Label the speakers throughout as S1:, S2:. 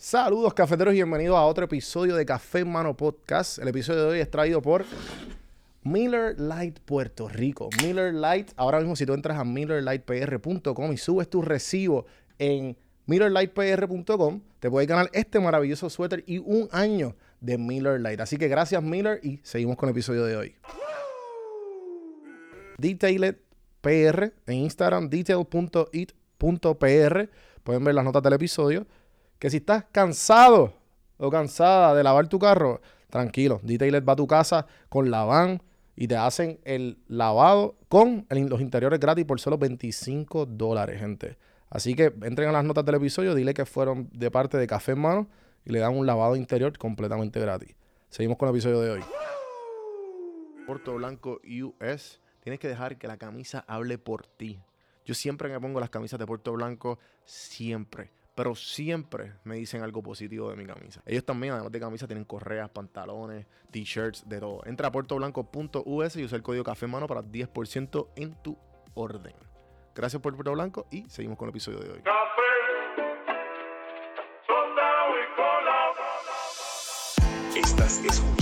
S1: Saludos cafeteros y bienvenidos a otro episodio de Café Mano Podcast. El episodio de hoy es traído por Miller Light Puerto Rico. Miller Light, ahora mismo si tú entras a millerlightpr.com y subes tu recibo en millerlightpr.com, te puedes ganar este maravilloso suéter y un año de Miller Light. Así que gracias Miller y seguimos con el episodio de hoy. Detailed PR en Instagram, detail.it.pr. Pueden ver las notas del episodio que si estás cansado o cansada de lavar tu carro, tranquilo, Detailer va a tu casa con la van y te hacen el lavado con los interiores gratis por solo 25 dólares, gente. Así que entren a las notas del episodio, dile que fueron de parte de Café en Mano y le dan un lavado interior completamente gratis. Seguimos con el episodio de hoy. Puerto Blanco US, tienes que dejar que la camisa hable por ti. Yo siempre me pongo las camisas de Puerto Blanco, siempre pero siempre me dicen algo positivo de mi camisa. Ellos también, además de camisa, tienen correas, pantalones, t-shirts, de todo. Entra a puertoblanco.us y usa el código café mano para 10% en tu orden. Gracias por Puerto Blanco y seguimos con el episodio de hoy.
S2: Estás escuchando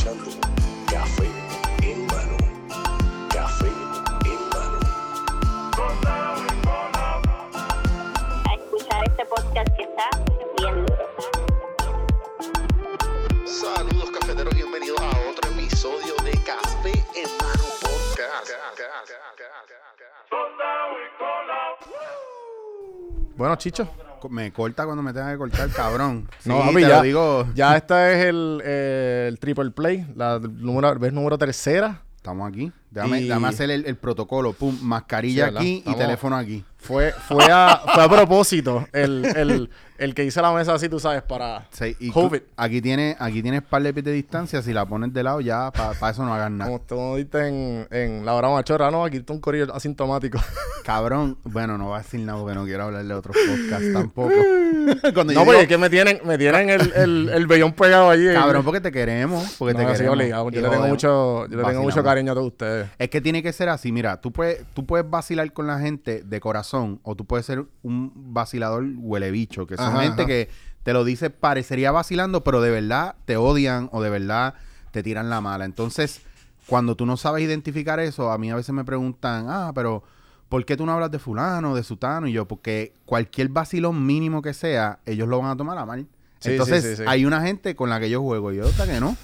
S1: Bueno, Chicho.
S3: Me corta cuando me tenga que cortar, cabrón.
S1: No, papi,
S3: te
S1: ya,
S3: lo digo.
S1: ya este es el, eh, el triple play, la número, ¿ves número tercera.
S3: Estamos aquí. Déjame,
S1: Y-
S3: déjame hacer el, el protocolo. Pum, mascarilla aquí
S1: Estamos-
S3: y teléfono aquí.
S1: Fue, fue, a, fue a propósito el, el, el que hice la mesa así, tú sabes, para
S3: Sí, y tú-
S1: COVID.
S3: aquí tienes aquí tienes par de pies de distancia. Si la pones de lado, ya para eso no hagas nada.
S1: Como tú dijiste en, en la hora machorra, no, aquí está un corrido asintomático.
S3: Cabrón. Bueno, no voy a decir nada porque no quiero hablar de otros podcasts tampoco. Cuando
S1: no, porque es que me tienen, me tienen el, el, el vellón pegado allí.
S3: Cabrón, porque te queremos. Porque
S1: No,
S3: te queremos.
S1: obligado. Yo le tengo mucho, yo le tengo mucho cariño a todos ustedes.
S3: Es que tiene que ser así. Mira, tú puedes, tú puedes vacilar con la gente de corazón o tú puedes ser un vacilador huele bicho, que son
S1: Ajá,
S3: gente
S1: ajá.
S3: que te lo dice parecería vacilando, pero de verdad te odian o de verdad te tiran la mala. Entonces, cuando tú no sabes identificar eso, a mí a veces me preguntan, ah, pero ¿por qué tú no hablas de fulano, de sutano? Y yo, porque cualquier vacilón mínimo que sea, ellos lo van a tomar a mal.
S1: Sí,
S3: Entonces,
S1: sí, sí, sí.
S3: hay una gente con la que yo juego y yo otra que no.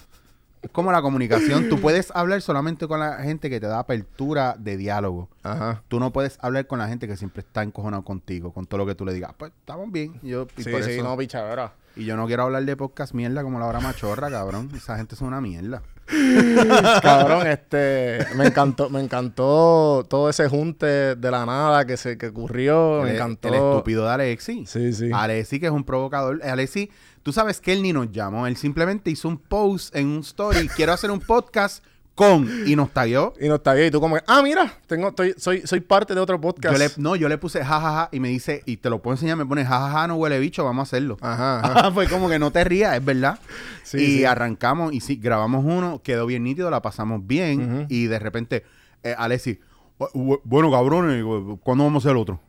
S3: Es como la comunicación. Tú puedes hablar solamente con la gente que te da apertura de diálogo.
S1: Ajá.
S3: Tú no puedes hablar con la gente que siempre está encojonado contigo, con todo lo que tú le digas. Pues estamos bien. Y Yo, y,
S1: Sí,
S3: por
S1: sí,
S3: eso-
S1: no, pichadera.
S3: y yo no quiero hablar de podcast mierda como la hora machorra, cabrón. Esa gente es una mierda.
S1: Cabrón, este, me encantó, me encantó todo ese junte de la nada que se que ocurrió, me encantó.
S3: el estúpido de Alexi.
S1: Sí, sí.
S3: Alexi, que es un provocador. Alexi, tú sabes que él ni nos llamó. Él simplemente hizo un post en un story. Quiero hacer un podcast con. Y nos tagueó.
S1: Y no está bien, y tú como, ah, mira, tengo, estoy, soy, soy parte de otro podcast.
S3: Yo le, no, yo le puse jajaja y me dice, y te lo puedo enseñar, me pone jajaja, no huele bicho, vamos a hacerlo.
S1: Ajá, ajá.
S3: Fue como que no te rías, es verdad.
S1: Sí,
S3: y
S1: sí.
S3: arrancamos y sí, grabamos uno, quedó bien nítido, la pasamos bien. Y de repente, eh, Alexi, "Bu- bu- bueno, cabrones, gu- ¿cuándo vamos a hacer el otro?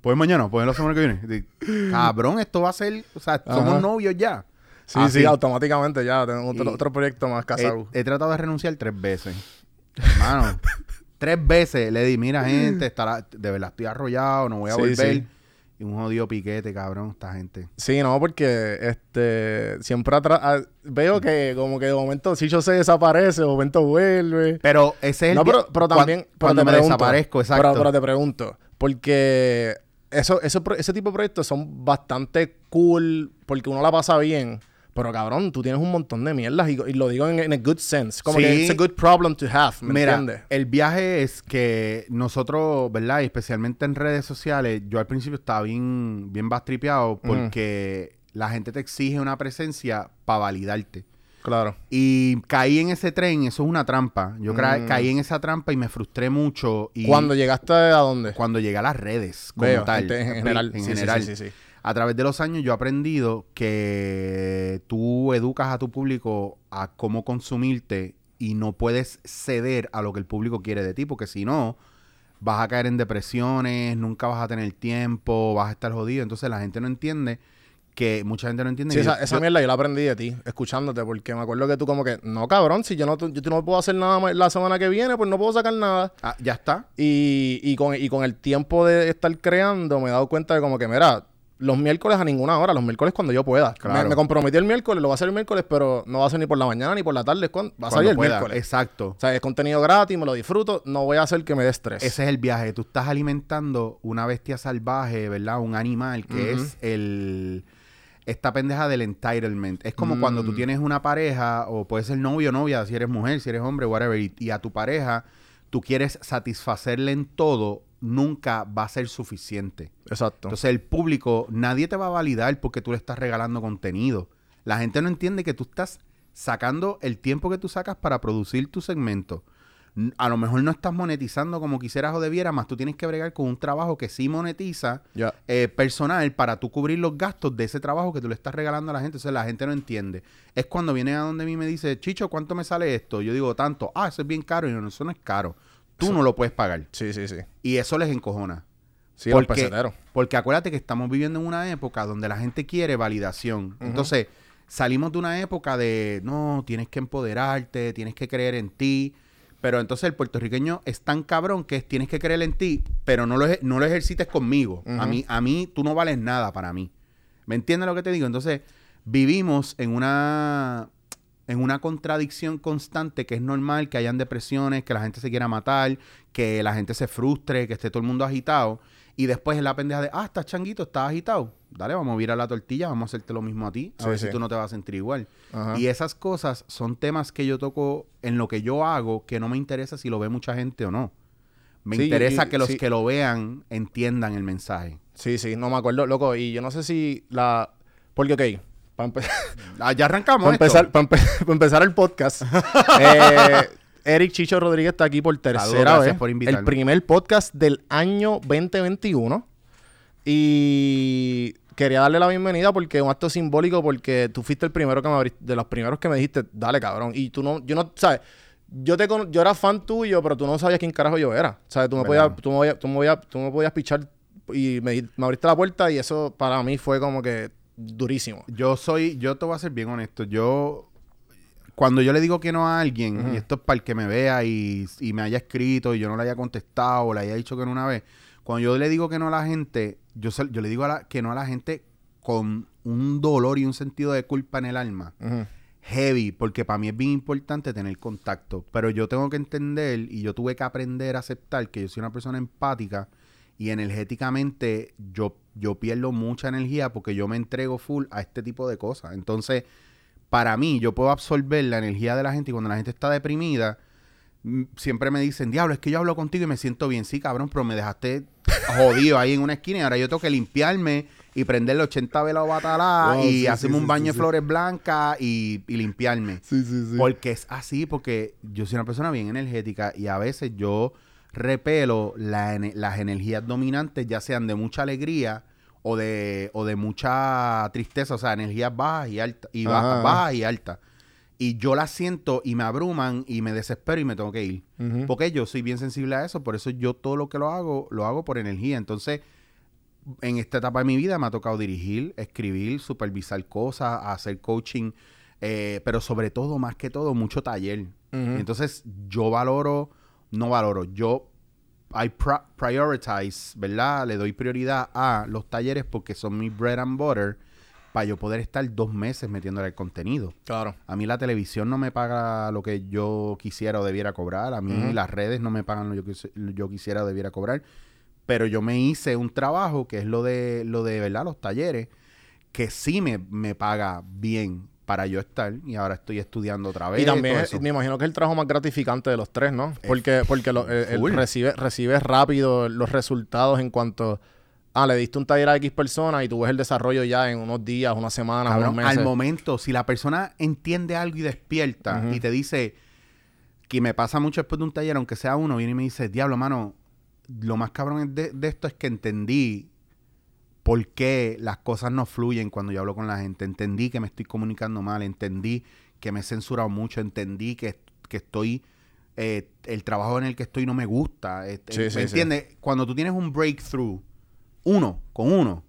S3: Pues mañana, pues la semana que viene. De- cabrón, esto va a ser, o sea, somos novios ya.
S1: Sí,
S3: Así.
S1: sí, automáticamente ya, tengo otro, otro proyecto más
S3: He,
S1: casado.
S3: he tratado de renunciar tres veces. Hermano, tres veces le di, mira, gente, estará, de verdad estoy arrollado, no voy a
S1: Sí,
S3: volver.
S1: sí.
S3: Y un jodido piquete, cabrón, esta gente.
S1: Sí, no, porque este siempre atra- ah, veo que como que de momento Chicho se desaparece, de momento vuelve.
S3: Pero ese es el
S1: No, pero, pero también pero
S3: cuando me
S1: pregunto,
S3: desaparezco, exacto.
S1: Pero, pero te pregunto, porque eso, eso, ese tipo de proyectos son bastante cool porque uno la pasa bien. Pero cabrón, tú tienes un montón de mierdas y, y lo digo en, en a good sense. Como
S3: Sí.
S1: que it's a good problem to have, ¿me
S3: Mira,
S1: entiendes?
S3: el viaje es que nosotros, ¿verdad? Y especialmente en redes sociales, yo al principio estaba bien, bien bastripeado porque la gente te exige una presencia para validarte.
S1: Claro.
S3: Y caí en ese tren, eso es una trampa. Yo
S1: Mm.
S3: caí en esa trampa y me frustré mucho. Y
S1: Cuando llegaste a dónde?
S3: cuando llegué a las redes, como
S1: Veo,
S3: tal.
S1: en, en general.
S3: En general.
S1: sí, sí, sí.
S3: A través de los años yo he aprendido que tú educas a tu público a cómo consumirte y no puedes ceder a lo que el público quiere de ti, porque si no, vas a caer en depresiones, nunca vas a tener tiempo, vas a estar jodido. Entonces la gente no entiende que mucha gente no entiende.
S1: Sí, esa,
S3: yo-
S1: esa
S3: yo-
S1: mierda yo la aprendí de ti, escuchándote, porque me acuerdo que tú como que, no cabrón, si yo no, yo no puedo hacer nada más la semana que viene, pues no puedo sacar nada.
S3: Ah, ya está.
S1: Y, y, con, y con el tiempo de estar creando, me he dado cuenta de como que, mira, los miércoles a ninguna hora, los miércoles cuando yo pueda.
S3: Claro.
S1: Me, me comprometí el miércoles, lo voy a hacer el miércoles, pero no va a ser ni por la mañana ni por la tarde, va a
S3: Cuando
S1: salir el
S3: pueda.
S1: miércoles.
S3: Exacto.
S1: O sea, es contenido gratis, me lo disfruto, no voy a hacer que me dé estrés.
S3: Ese es el viaje. Tú estás alimentando una bestia salvaje, ¿verdad? Un animal que es el esta pendeja del entitlement. Es como
S1: Mm.
S3: cuando tú tienes una pareja, o puede ser novio o novia, si eres mujer, si eres hombre, whatever, y, y a tu pareja tú quieres satisfacerle en todo, nunca va a ser suficiente.
S1: Exacto.
S3: Entonces el público, nadie te va a validar porque tú le estás regalando contenido. La gente no entiende que tú estás sacando el tiempo que tú sacas para producir tu segmento. A lo mejor no estás monetizando como quisieras o debieras, más tú tienes que bregar con un trabajo que sí monetiza
S1: ya.
S3: eh, personal para tú cubrir los gastos de ese trabajo que tú le estás regalando a la gente. Entonces la gente no entiende. Es cuando viene a donde mí y me dice, Chicho, ¿cuánto me sale esto? Yo digo, tanto. Ah, eso es bien caro. Y yo, no, eso no es caro. Tú
S1: Eso-
S3: no lo puedes pagar.
S1: Sí, sí, sí.
S3: Y eso les encojona.
S1: Sí, los
S3: Porque-
S1: peseteros.
S3: Porque acuérdate que estamos viviendo en una época donde la gente quiere validación. Entonces, salimos de una época de, no, tienes que empoderarte, tienes que creer en ti. Pero entonces el puertorriqueño es tan cabrón que es, tienes que creer en ti, pero no lo, no lo ejercites conmigo. a, mí, a mí tú no vales nada para mí. ¿Me entiendes lo que te digo? Entonces, vivimos en una en una contradicción constante que es normal que hayan depresiones, que la gente se quiera matar, que la gente se frustre, que esté todo el mundo agitado. Y después es la pendeja de, ah, estás changuito, estás agitado. Dale, vamos a virar la tortilla, vamos a hacerte lo mismo a ti. A
S1: Sí,
S3: ver
S1: sí.
S3: si tú no te vas a sentir igual.
S1: Ajá.
S3: Y esas cosas son temas que yo toco en lo que yo hago, que no me interesa si lo ve mucha gente o no. Me
S1: Sí,
S3: interesa
S1: y-
S3: que los que lo vean entiendan el mensaje.
S1: Sí, sí, no me acuerdo, loco. Y yo no sé si la. Porque, ok, para.
S3: Ah, ya arrancamos.
S1: Para empezar, pa' empe- pa' empezar el podcast, eh, Eric Chicho Rodríguez está aquí por tercera vez.
S3: por
S1: el primer podcast del año 2021. Y quería darle la bienvenida porque es un acto simbólico porque tú fuiste el primero que me abriste, de los primeros que me dijiste, dale cabrón. Y tú no, yo no, ¿sabes? Yo te cono- yo era fan tuyo, pero tú no sabías quién carajo yo era. ¿Sabes? Tú me podías, tú me podías, tú me podías, tú me podías pichar y me abriste la puerta y eso para mí fue como que durísimo.
S3: Yo soy, yo te voy a ser bien honesto. Yo, cuando yo le digo que no a alguien, y esto es para el que me vea y, y me haya escrito y yo no le haya contestado o le haya dicho que no una vez, cuando yo le digo que no a la gente, yo, se- yo le digo a la- que no a la gente con un dolor y un sentido de culpa en el alma. Heavy, porque para mí es bien importante tener contacto. Pero yo tengo que entender y yo tuve que aprender a aceptar que yo soy una persona empática y energéticamente yo, yo pierdo mucha energía porque yo me entrego full a este tipo de cosas. Entonces, para mí, yo puedo absorber la energía de la gente y cuando la gente está deprimida, mm, siempre me dicen, diablo, es que yo hablo contigo y me siento bien. Sí, cabrón, pero me dejaste jodido ahí en una esquina y ahora yo tengo que limpiarme y prenderle 80 velas batalá
S1: Wow,
S3: y
S1: sí,
S3: hacerme
S1: sí,
S3: un baño
S1: sí,
S3: de flores blancas y, y limpiarme.
S1: Sí, sí, sí.
S3: Porque es así, porque yo soy una persona bien energética y a veces yo repelo la las energías dominantes, ya sean de mucha alegría o de, o de mucha tristeza, o sea, energías bajas y altas, y bajas, y altas. Y yo las siento y me abruman y me desespero y me tengo que ir. Porque yo soy bien sensible a eso, por eso yo todo lo que lo hago, lo hago por energía. Entonces, en esta etapa de mi vida me ha tocado dirigir, escribir, supervisar cosas, hacer coaching, eh, pero sobre todo, más que todo, mucho taller. Entonces, yo valoro, no valoro, yo I pri- prioritize, ¿verdad? Le doy prioridad a los talleres porque son mi bread and butter para yo poder estar dos meses metiéndole el contenido.
S1: Claro.
S3: A mí la televisión no me paga lo que yo quisiera o debiera cobrar. A mí las redes no me pagan lo que yo quisiera o debiera cobrar. Pero yo me hice un trabajo que es lo de, lo de ¿verdad? Los talleres, que sí me, me paga bien para yo estar. Y ahora estoy estudiando otra vez.
S1: Y también
S3: todo
S1: es-
S3: eso.
S1: me imagino que es el trabajo más gratificante de los tres, ¿no? Porque, porque lo- eh, él
S3: full.
S1: recibe, recibe rápido los resultados en cuanto ah, le diste un taller a X persona y tú ves el desarrollo ya en unos días, unas semanas,
S3: Cabrón,
S1: unos meses.
S3: al momento, si la persona entiende algo y despierta y te dice, que me pasa mucho después de un taller, aunque sea uno, viene y me dice, diablo, mano, lo más cabrón de esto es que entendí por qué las cosas no fluyen cuando yo hablo con la gente. Entendí que me estoy comunicando mal, entendí que me he censurado mucho, entendí que, que estoy... eh, el trabajo en el que estoy no me gusta. eh,
S1: Sí,
S3: ¿Me
S1: sí, sí.
S3: entiendes? Cuando tú tienes un breakthrough, uno, con uno,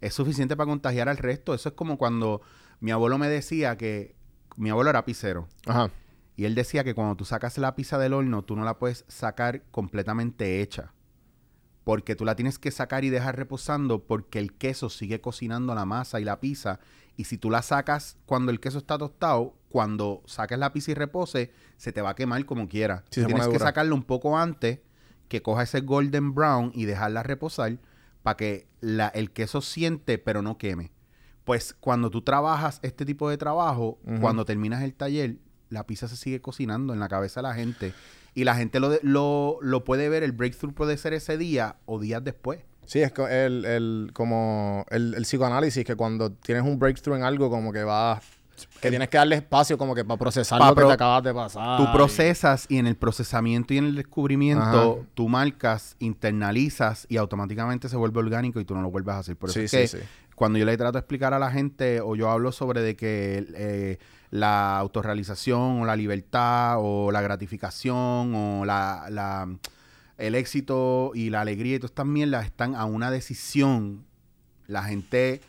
S3: Es suficiente para contagiar al resto. Eso es como cuando mi abuelo me decía que mi abuelo era pizzero.
S1: Ajá.
S3: Y él decía que cuando tú sacas la pizza del horno, tú no la puedes sacar completamente hecha. Porque tú la tienes que sacar y dejar reposando porque el queso sigue cocinando la masa y la pizza. Y si tú la sacas cuando el queso está tostado, cuando saques la pizza y repose, se te va a quemar como quiera.
S1: Sí,
S3: tienes que
S1: dura.
S3: sacarlo un poco antes, que coja ese golden brown y dejarla reposar para que la- el queso siente pero no queme. Pues cuando tú trabajas este tipo de trabajo, cuando terminas el taller, la pizza se sigue cocinando en la cabeza de la gente. Y la gente lo, lo, lo puede ver, el breakthrough puede ser ese día o días después.
S1: Sí, es el, el, como el, el psicoanálisis, que cuando tienes un breakthrough en algo, como que vas... Que tienes que darle espacio como que para procesar
S3: Pa
S1: lo que te acabas de pasar.
S3: Tú procesas y en el procesamiento y en el descubrimiento,
S1: Ajá.
S3: tú marcas, internalizas y automáticamente se vuelve orgánico y tú no lo vuelves a hacer. Por eso
S1: Sí,
S3: es
S1: sí,
S3: que
S1: sí.
S3: cuando yo le trato de explicar a la gente o yo hablo sobre de que eh, la autorrealización o la libertad o la gratificación o la, la- el éxito y la alegría y todas estas mierdas están a una decisión, la gente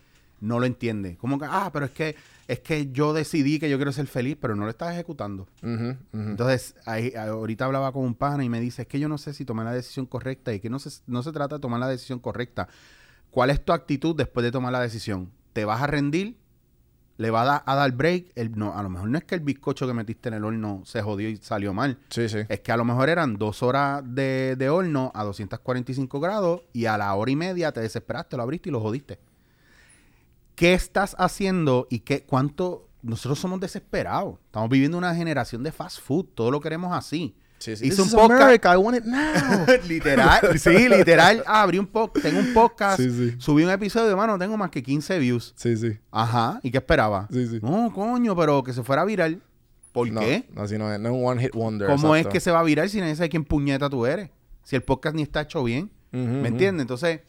S3: no lo entiende. Como que, ah, pero es que es que yo decidí que yo quiero ser feliz, pero no lo estás ejecutando. Entonces, ahí- ahorita hablaba con un pana y me dice, es que yo no sé si tomé la decisión correcta y que no se, no se trata de tomar la decisión correcta. ¿Cuál es tu actitud después de tomar la decisión? ¿Te vas a rendir? ¿Le vas a, da- a dar break? El- no, a lo mejor no es que el bizcocho que metiste en el horno se jodió y salió mal.
S1: Sí, sí.
S3: Es que a lo mejor eran dos horas de, de horno a 245 grados y a la hora y media te desesperaste, lo abriste y lo jodiste. ¿Qué estás haciendo y qué, cuánto... Nosotros somos desesperados. Estamos viviendo una generación de fast food. Todo lo queremos así.
S1: Sí, sí.
S3: Hice
S1: This
S3: un
S1: is
S3: podcast-
S1: America, I want it now.
S3: literal, sí, literal. Ah, abrí un podcast, tengo un podcast,
S1: Sí, sí.
S3: subí un episodio, mano, tengo más que 15 views.
S1: sí, sí.
S3: Ajá, ¿y qué esperaba?
S1: Sí, sí.
S3: No, coño, pero que se fuera viral. ¿Por
S1: no,
S3: qué?
S1: No, así no es. No es un one hit wonder.
S3: ¿Cómo es que se va a virar si nadie sabe quién puñeta tú eres? Si el podcast ni está hecho bien. ¿Me entiendes? Entonces,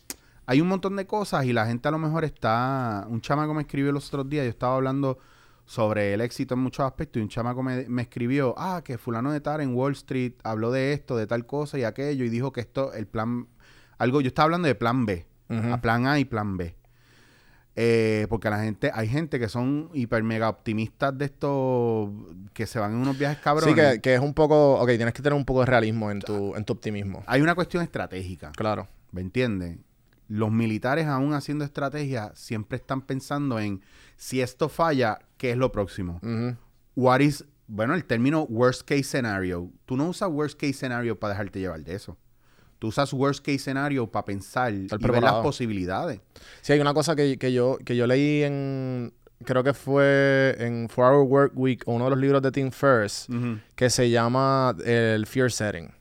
S3: hay un montón de cosas y la gente a lo mejor está... Un chamaco me escribió los otros días, yo estaba hablando sobre el éxito en muchos aspectos y un chamaco me, me escribió, ah, que fulano de tal en Wall Street habló de esto, de tal cosa y aquello y dijo que esto, el plan... Algo, yo estaba hablando de plan B, a plan A y plan B. Eh, porque la gente, hay gente que son hiper mega optimistas de esto, que se van en unos viajes cabrones.
S1: Sí, que, que es un poco... Ok, tienes que tener un poco de realismo en tu, en tu optimismo.
S3: Hay una cuestión estratégica.
S1: Claro.
S3: ¿Me entiendes? Los militares, aún haciendo estrategia, siempre están pensando en si esto falla, ¿qué es lo próximo?
S1: Ujú.
S3: What is, bueno, el término worst case scenario. Tú no usas worst case scenario para dejarte llevar de eso. Tú usas worst case scenario para pensar y ver las posibilidades.
S1: Sí, hay una cosa que, que yo, que yo leí en... Creo que fue en Four Hour Work Week, uno de los libros de Tim Ferriss, que se llama el Fear Setting.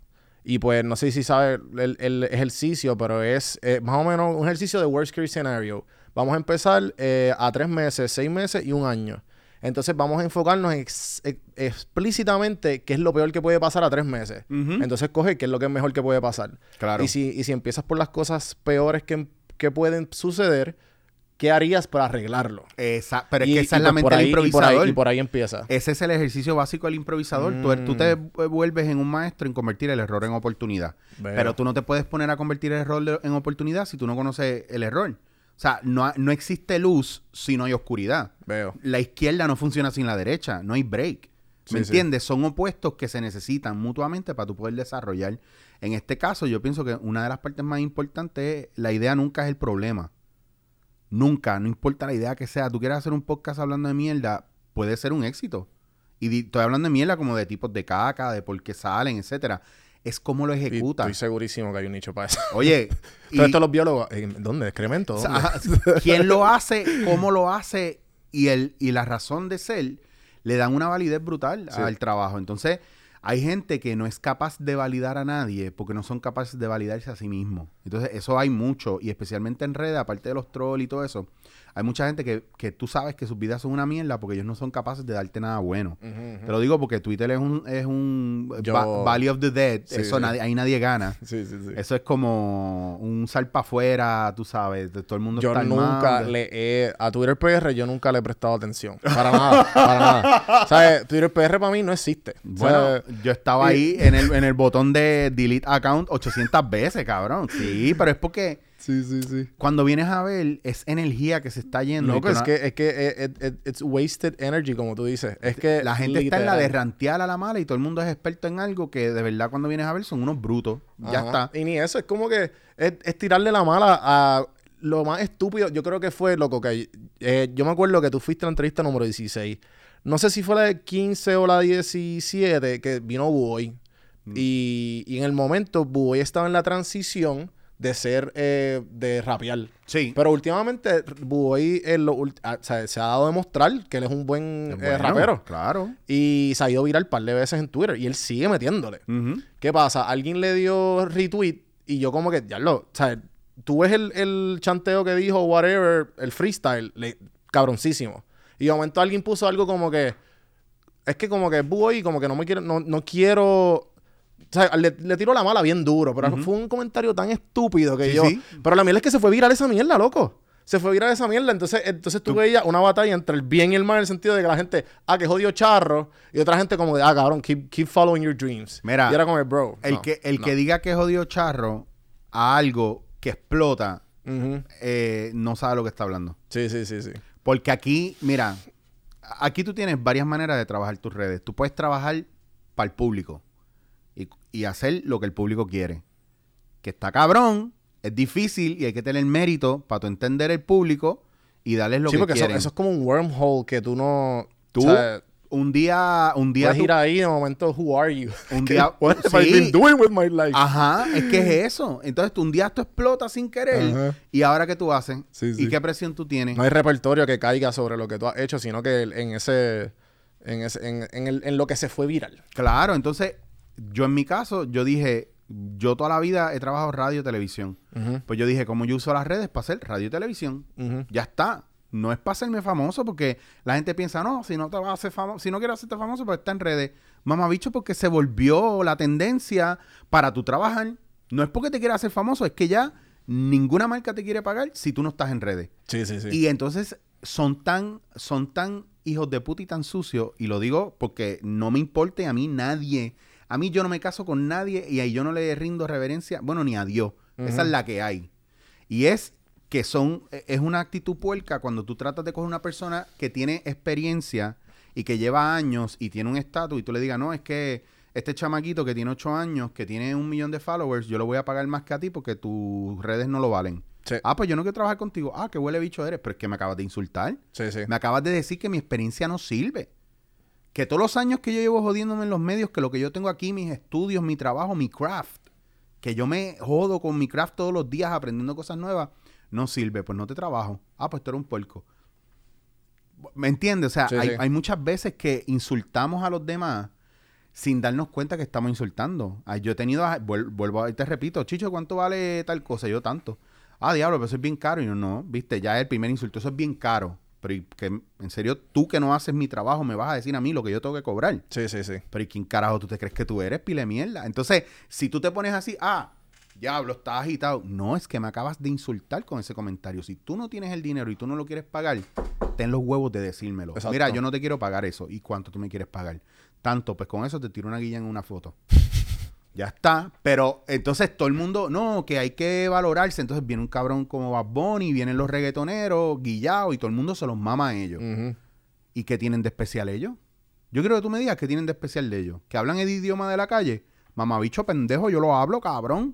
S1: Y pues no sé si sabe el, el ejercicio, pero es eh, más o menos un ejercicio de worst case scenario. Vamos a empezar eh, a tres meses, seis meses y un año. Entonces vamos a enfocarnos ex- ex- explícitamente qué es lo peor que puede pasar a tres meses. Entonces coge qué es lo que es mejor que puede pasar.
S3: Claro.
S1: Y si, y si empiezas por las cosas peores que, que pueden suceder, ¿qué harías para arreglarlo?
S3: Esa, pero es
S1: Y-
S3: que esa
S1: y
S3: es la
S1: pues
S3: mente del
S1: ahí- y por ahí-
S3: improvisador.
S1: Y por ahí empieza.
S3: Ese es el ejercicio básico del improvisador. Tú, tú te
S1: Mm.
S3: vuelves en un maestro en convertir el error en oportunidad.
S1: Veo.
S3: Pero tú no te puedes poner a convertir el error en oportunidad si tú no conoces el error. O sea, no, no existe luz si no hay oscuridad.
S1: Veo.
S3: La izquierda no funciona sin la derecha. No hay break. ¿Me
S1: Sí, sí.
S3: entiendes? Son opuestos que se necesitan mutuamente para tú poder desarrollar. En este caso, yo pienso que una de las partes más importantes es la idea nunca es el problema. Nunca, no importa la idea que sea. Tú quieres hacer un podcast hablando de mierda, puede ser un éxito. Y estoy hablando de mierda como de tipos de caca, de por qué salen, etcétera. Es cómo lo
S1: Y
S3: ejecutan.
S1: Estoy segurísimo que hay un nicho para eso.
S3: Oye, y-
S1: Todo esto los biólogos, ¿dónde? ¿Excremento?
S3: o
S1: ¿Dónde?
S3: sea, quién lo hace, cómo lo hace y, el, y la razón de ser le dan una validez brutal
S1: Sí.
S3: al trabajo. Entonces, hay gente que no es capaz de validar a nadie porque no son capaces de validarse a sí mismos. Entonces, eso hay mucho, y especialmente en redes, aparte de los trolls y todo eso, hay mucha gente que, que tú sabes que sus vidas son una mierda porque ellos no son capaces de darte nada bueno. Te lo digo porque Twitter es un, es un
S1: Yo-
S3: va- Valley of the Dead.
S1: Sí,
S3: eso
S1: sí.
S3: nadie- ahí nadie gana.
S1: Sí, sí, sí.
S3: Eso es como un salpa afuera, tú sabes, todo el mundo
S1: Yo
S3: está
S1: nunca le he... A Twitter PR yo nunca le he prestado atención. Para nada, para nada. ¿Sabes? Twitter PR para mí no existe.
S3: Bueno,
S1: ¿Sabes?
S3: yo estaba ahí en el, en el botón de delete account 800 veces, cabrón. Sí, pero es porque
S1: Sí, sí, sí.
S3: Cuando vienes a ver, es energía que se está yendo.
S1: Loco, es
S3: no-
S1: que, es que eh, it- it- it's wasted energy, como tú dices. Es que
S3: la gente está en la
S1: literal.
S3: de rantear a la mala y todo el mundo es experto en algo que de verdad cuando vienes a ver son unos brutos. Ya
S1: Ajá.
S3: está.
S1: Y ni eso, es como que es, es tirarle la mala a lo más estúpido. Yo creo que fue, loco, que eh, yo me acuerdo que tú fuiste a la entrevista número 16. No sé si fue la de 15 o la 17 que vino Buoy.
S3: Mm.
S1: Y, y en el momento Buoy estaba en la transición de ser, eh, de rapear.
S3: Sí.
S1: Pero últimamente Buoy en lo ah, se ha dado a demostrar que él es un buen eh,
S3: Bueno,
S1: rapero.
S3: Claro.
S1: Y se ha ido viral un par de veces en Twitter. Y él sigue metiéndole. ¿Qué pasa? Alguien le dio retweet y yo como que, ya lo, o sea, tú ves el, el chanteo que dijo, whatever, el freestyle, le- cabroncísimo. Y de momento alguien puso algo como que, es que como que voy como que no me quiero, no, no quiero, o sea, le, le tiro la mala bien duro, pero fue un comentario tan estúpido que
S3: Sí,
S1: yo,
S3: sí.
S1: pero la mierda es que se fue viral esa mierda, loco. Se fue viral esa mierda. Entonces, entonces tú, veías una batalla entre el bien y el mal en el sentido de que la gente, ah, que jodido charro. Y otra gente como de, ah, cabrón, keep, keep following your dreams.
S3: Mira,
S1: y era como, bro.
S3: El,
S1: no,
S3: que, el
S1: no.
S3: que diga que jodió charro a algo que explota, eh, no sabe lo que está hablando.
S1: Sí, sí, sí, sí.
S3: Porque aquí, mira, aquí tú tienes varias maneras de trabajar tus redes. Tú puedes trabajar para el público y, y hacer lo que el público quiere. Que está cabrón, es difícil y hay que tener mérito para tu entender el público y darles lo
S1: sí,
S3: que
S1: porque eso,
S3: quieren.
S1: eso es como un wormhole que tú no...
S3: Tú,
S1: o sea,
S3: un día, un día
S1: puedes
S3: tú-
S1: ir ahí de momento, who are you?
S3: Un
S1: ¿Qué-
S3: día-
S1: What have I
S3: sí.
S1: been doing with my life?
S3: Ajá, es que es eso. Entonces tú un día esto explota sin querer
S1: Ajá.
S3: y ahora qué tú haces
S1: Sí, sí.
S3: y qué presión tú tienes.
S1: No hay repertorio que caiga sobre lo que tú has hecho, sino que en ese... En, ese, en, en el- en lo que se fue viral.
S3: Claro, entonces yo en mi caso, yo dije, yo toda la vida he trabajado radio y televisión. Pues yo dije, ¿cómo yo uso las redes para hacer radio y televisión? Ya está. No es para hacerme famoso porque la gente piensa, no, si no te vas a hacer famoso, si no quieres hacerte famoso, pues está en redes. Mamá bicho, porque se volvió la tendencia para tu trabajar. No es porque te quieras hacer famoso, es que ya ninguna marca te quiere pagar si tú no estás en redes.
S1: Sí, sí, sí.
S3: Y entonces son tan, son tan hijos de puta y tan sucios, y lo digo porque no me importa y a mí nadie, a mí yo no me caso con nadie y ahí yo no le rindo reverencia, bueno, ni a Dios. Esa es la que hay. Y es que son, e- es una actitud puerca cuando tú tratas de coger una persona que tiene experiencia y que lleva años y tiene un estatus y tú le digas, no, es que este chamaquito que tiene ocho años, que tiene un millón de followers, yo lo voy a pagar más que a ti porque tus redes no lo valen.
S1: Sí.
S3: Ah, pues yo no quiero trabajar contigo. Ah, qué huele bicho eres. Pero es que me acabas de insultar.
S1: sí, sí.
S3: Me acabas de decir que mi experiencia no sirve. Que todos los años que yo llevo jodiéndome en los medios, que lo que yo tengo aquí, mis estudios, mi trabajo, mi craft, que yo me jodo con mi craft todos los días aprendiendo cosas nuevas, no sirve. Pues no te trabajo. Ah, pues tú eres un puerco. ¿Me entiendes? O sea,
S1: Sí,
S3: hay,
S1: sí.
S3: hay muchas veces que insultamos a los demás sin darnos cuenta que estamos insultando. Ah, Yo he tenido, a- vuel- vuelvo a y te repito, Chicho, ¿cuánto vale tal cosa? Yo tanto. Ah, diablo, pero eso es bien caro. Y yo, no, viste, ya el primer insulto, eso es bien caro. Pero, ¿y que, en serio, tú que no haces mi trabajo, me vas a decir a mí lo que yo tengo que cobrar.
S1: Sí, sí, sí.
S3: Pero ¿y quién carajo tú te crees que tú eres, pile mierda? Entonces, si tú te pones así, ah, diablo, estás agitado. No, es que me acabas de insultar con ese comentario. Si tú no tienes el dinero y tú no lo quieres pagar, ten los huevos de decírmelo.
S1: Exacto.
S3: Mira, yo no te quiero pagar eso. ¿Y cuánto tú me quieres pagar? Tanto, pues con eso te tiro una guilla en una foto. Ya está. Pero entonces todo el mundo, no, que hay que valorarse. Entonces viene un cabrón como Bad Bunny, vienen los reggaetoneros, guillados, y todo el mundo se los mama a ellos. ¿Y qué tienen de especial ellos? Yo quiero que tú me digas qué tienen de especial de ellos. Que hablan el idioma de la calle. Mamabicho pendejo, yo lo hablo, cabrón.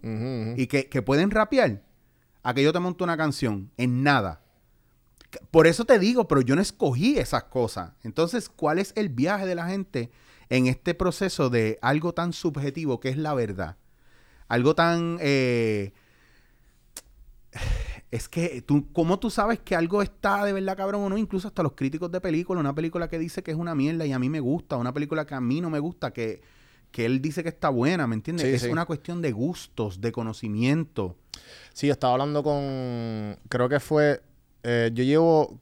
S3: Y que, que pueden rapear. A que yo te monto una canción. En nada. Por eso te digo, pero yo no escogí esas cosas. Entonces, ¿cuál es el viaje de la gente en este proceso de algo tan subjetivo que es la verdad? Algo tan... eh, es que tú, ¿cómo tú sabes que algo está de verdad cabrón o no? Incluso hasta los críticos de película, una película que dice que es una mierda y a mí me gusta, una película que a mí no me gusta, que, que él dice que está buena, ¿me entiendes?
S1: Sí,
S3: es
S1: sí.
S3: una cuestión de gustos, de conocimiento.
S1: Sí, yo estaba hablando con. Creo que fue. eh, yo llevo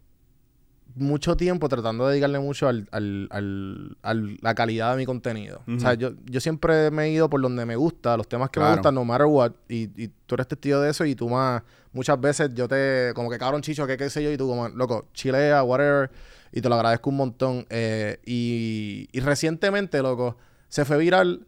S1: mucho tiempo tratando de dedicarle mucho al, al- al- al- la calidad de mi contenido. O sea, yo, yo siempre me he ido por donde me gusta, los temas que me gustan, no matter what. Y, y tú eres testigo de eso y tú más. Muchas veces yo te. Como que cabrón chicho, que qué sé yo, y tú como, loco, chilea, whatever. Y te lo agradezco un montón. Eh, y, y recientemente, loco, se fue viral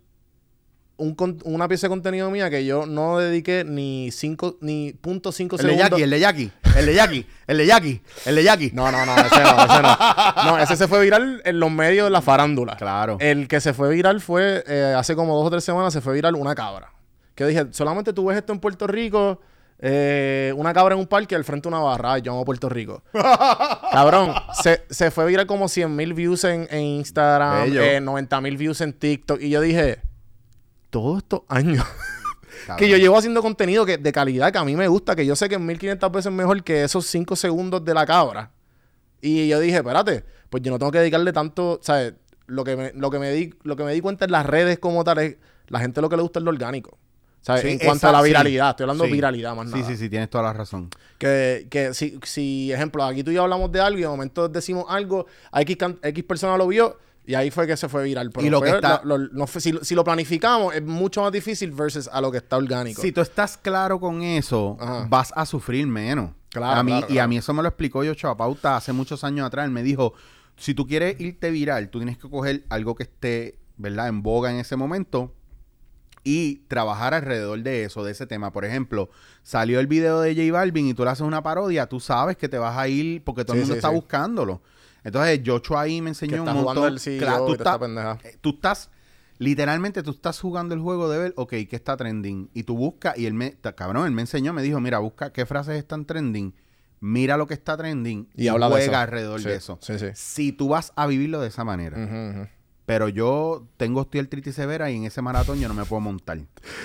S1: un con- una pieza de contenido mía que yo no dediqué ni cinco, ni punto cinco
S3: El de
S1: segundos.
S3: Jackie, el de Jackie, el de Jackie, el de Jackie, el de Jackie.
S1: No, no, no, ese no, ese no. No, ese se fue viral en los medios de la farándula.
S3: Claro.
S1: El que se fue viral fue, eh, hace como dos o tres semanas, se fue viral una cabra. Que dije, solamente tú ves esto en Puerto Rico, eh, una cabra en un parque al frente de una barra. Yo amo Puerto Rico. Cabrón, se, se fue viral como 100 mil views en, en Instagram, eh, 90 mil views en TikTok. Y yo dije, todos estos años
S3: Cabrón.
S1: que yo llevo haciendo contenido que, de calidad que a mí me gusta, que yo sé que es 1500 veces mejor que esos 5 segundos de la cabra. Y yo dije, espérate, pues yo no tengo que dedicarle tanto, ¿sabes? Lo que me, lo que me, di, lo que me di cuenta en las redes como tal es, la gente lo que le gusta es lo orgánico. ¿Sabes?
S3: Sí,
S1: en cuanto a la
S3: sí.
S1: viralidad, estoy hablando
S3: Sí.
S1: de viralidad más
S3: Sí,
S1: nada.
S3: sí, sí, tienes toda la razón.
S1: Que, que si, si, ejemplo, aquí tú y yo hablamos de algo y de momento decimos algo, a X, X persona lo vio y ahí fue que se fue viral. Pero
S3: Y lo que está-
S1: lo- lo- no fue- si, si lo planificamos es mucho más difícil versus a lo que está orgánico.
S3: Si tú estás claro con eso,
S1: Ajá.
S3: vas a sufrir menos.
S1: Claro,
S3: a mí,
S1: claro,
S3: Y a mí eso me lo explicó yo, Pauta, hace muchos años atrás. Él me dijo, si tú quieres irte viral, tú tienes que coger algo que esté, ¿verdad?, en boga en ese momento y trabajar alrededor de eso, de ese tema. Por ejemplo, salió el video de J Balvin y tú le haces una parodia, tú sabes que te vas a ir porque todo el mundo
S1: sí,
S3: está
S1: sí.
S3: buscándolo. Entonces, Joshua ahí me
S1: que
S3: enseñó
S1: está
S3: un
S1: jugando
S3: montón.
S1: el CEO
S3: Claro, tú estás-
S1: pendeja.
S3: eh, tú estás, literalmente, tú estás jugando el juego de ver, ok, ¿qué está trending? Y tú buscas, y él me, cabrón, él me enseñó, me dijo, mira, busca qué frases están trending, mira lo que está trending
S1: Y habla de
S3: juega
S1: eso.
S3: alrededor
S1: Sí,
S3: de eso.
S1: sí, sí.
S3: Si tú vas a vivirlo de esa manera.
S1: Ujú, ujú.
S3: Pero yo tengo osteoartritis severa y en ese maratón yo no me puedo montar.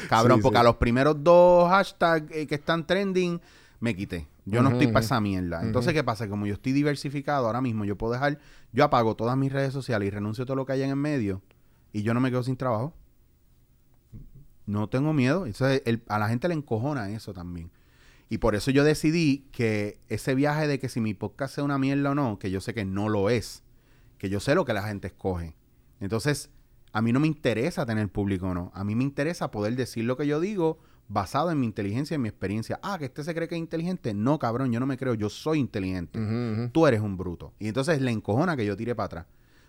S3: Cabrón, porque a los primeros dos hashtags eh, que están trending, me quité. Yo no estoy para esa mierda. Entonces, ¿qué pasa? Como yo estoy diversificado ahora mismo, yo puedo dejar, yo apago todas mis redes sociales y renuncio a todo lo que hay en el medio y yo no me quedo sin trabajo. No tengo miedo. Entonces, el- a la gente le encojona eso también. Y por eso yo decidí que ese viaje de que si mi podcast sea una mierda o no, que yo sé que no lo es, que yo sé lo que la gente escoge. Entonces, a mí no me interesa tener público o no. A mí me interesa poder decir lo que yo digo basado en mi inteligencia y en mi experiencia. Ah, que este se cree que es inteligente. No, cabrón, yo no me creo. Yo soy inteligente. Tú eres un bruto. Y entonces le encojona que yo tire para atrás.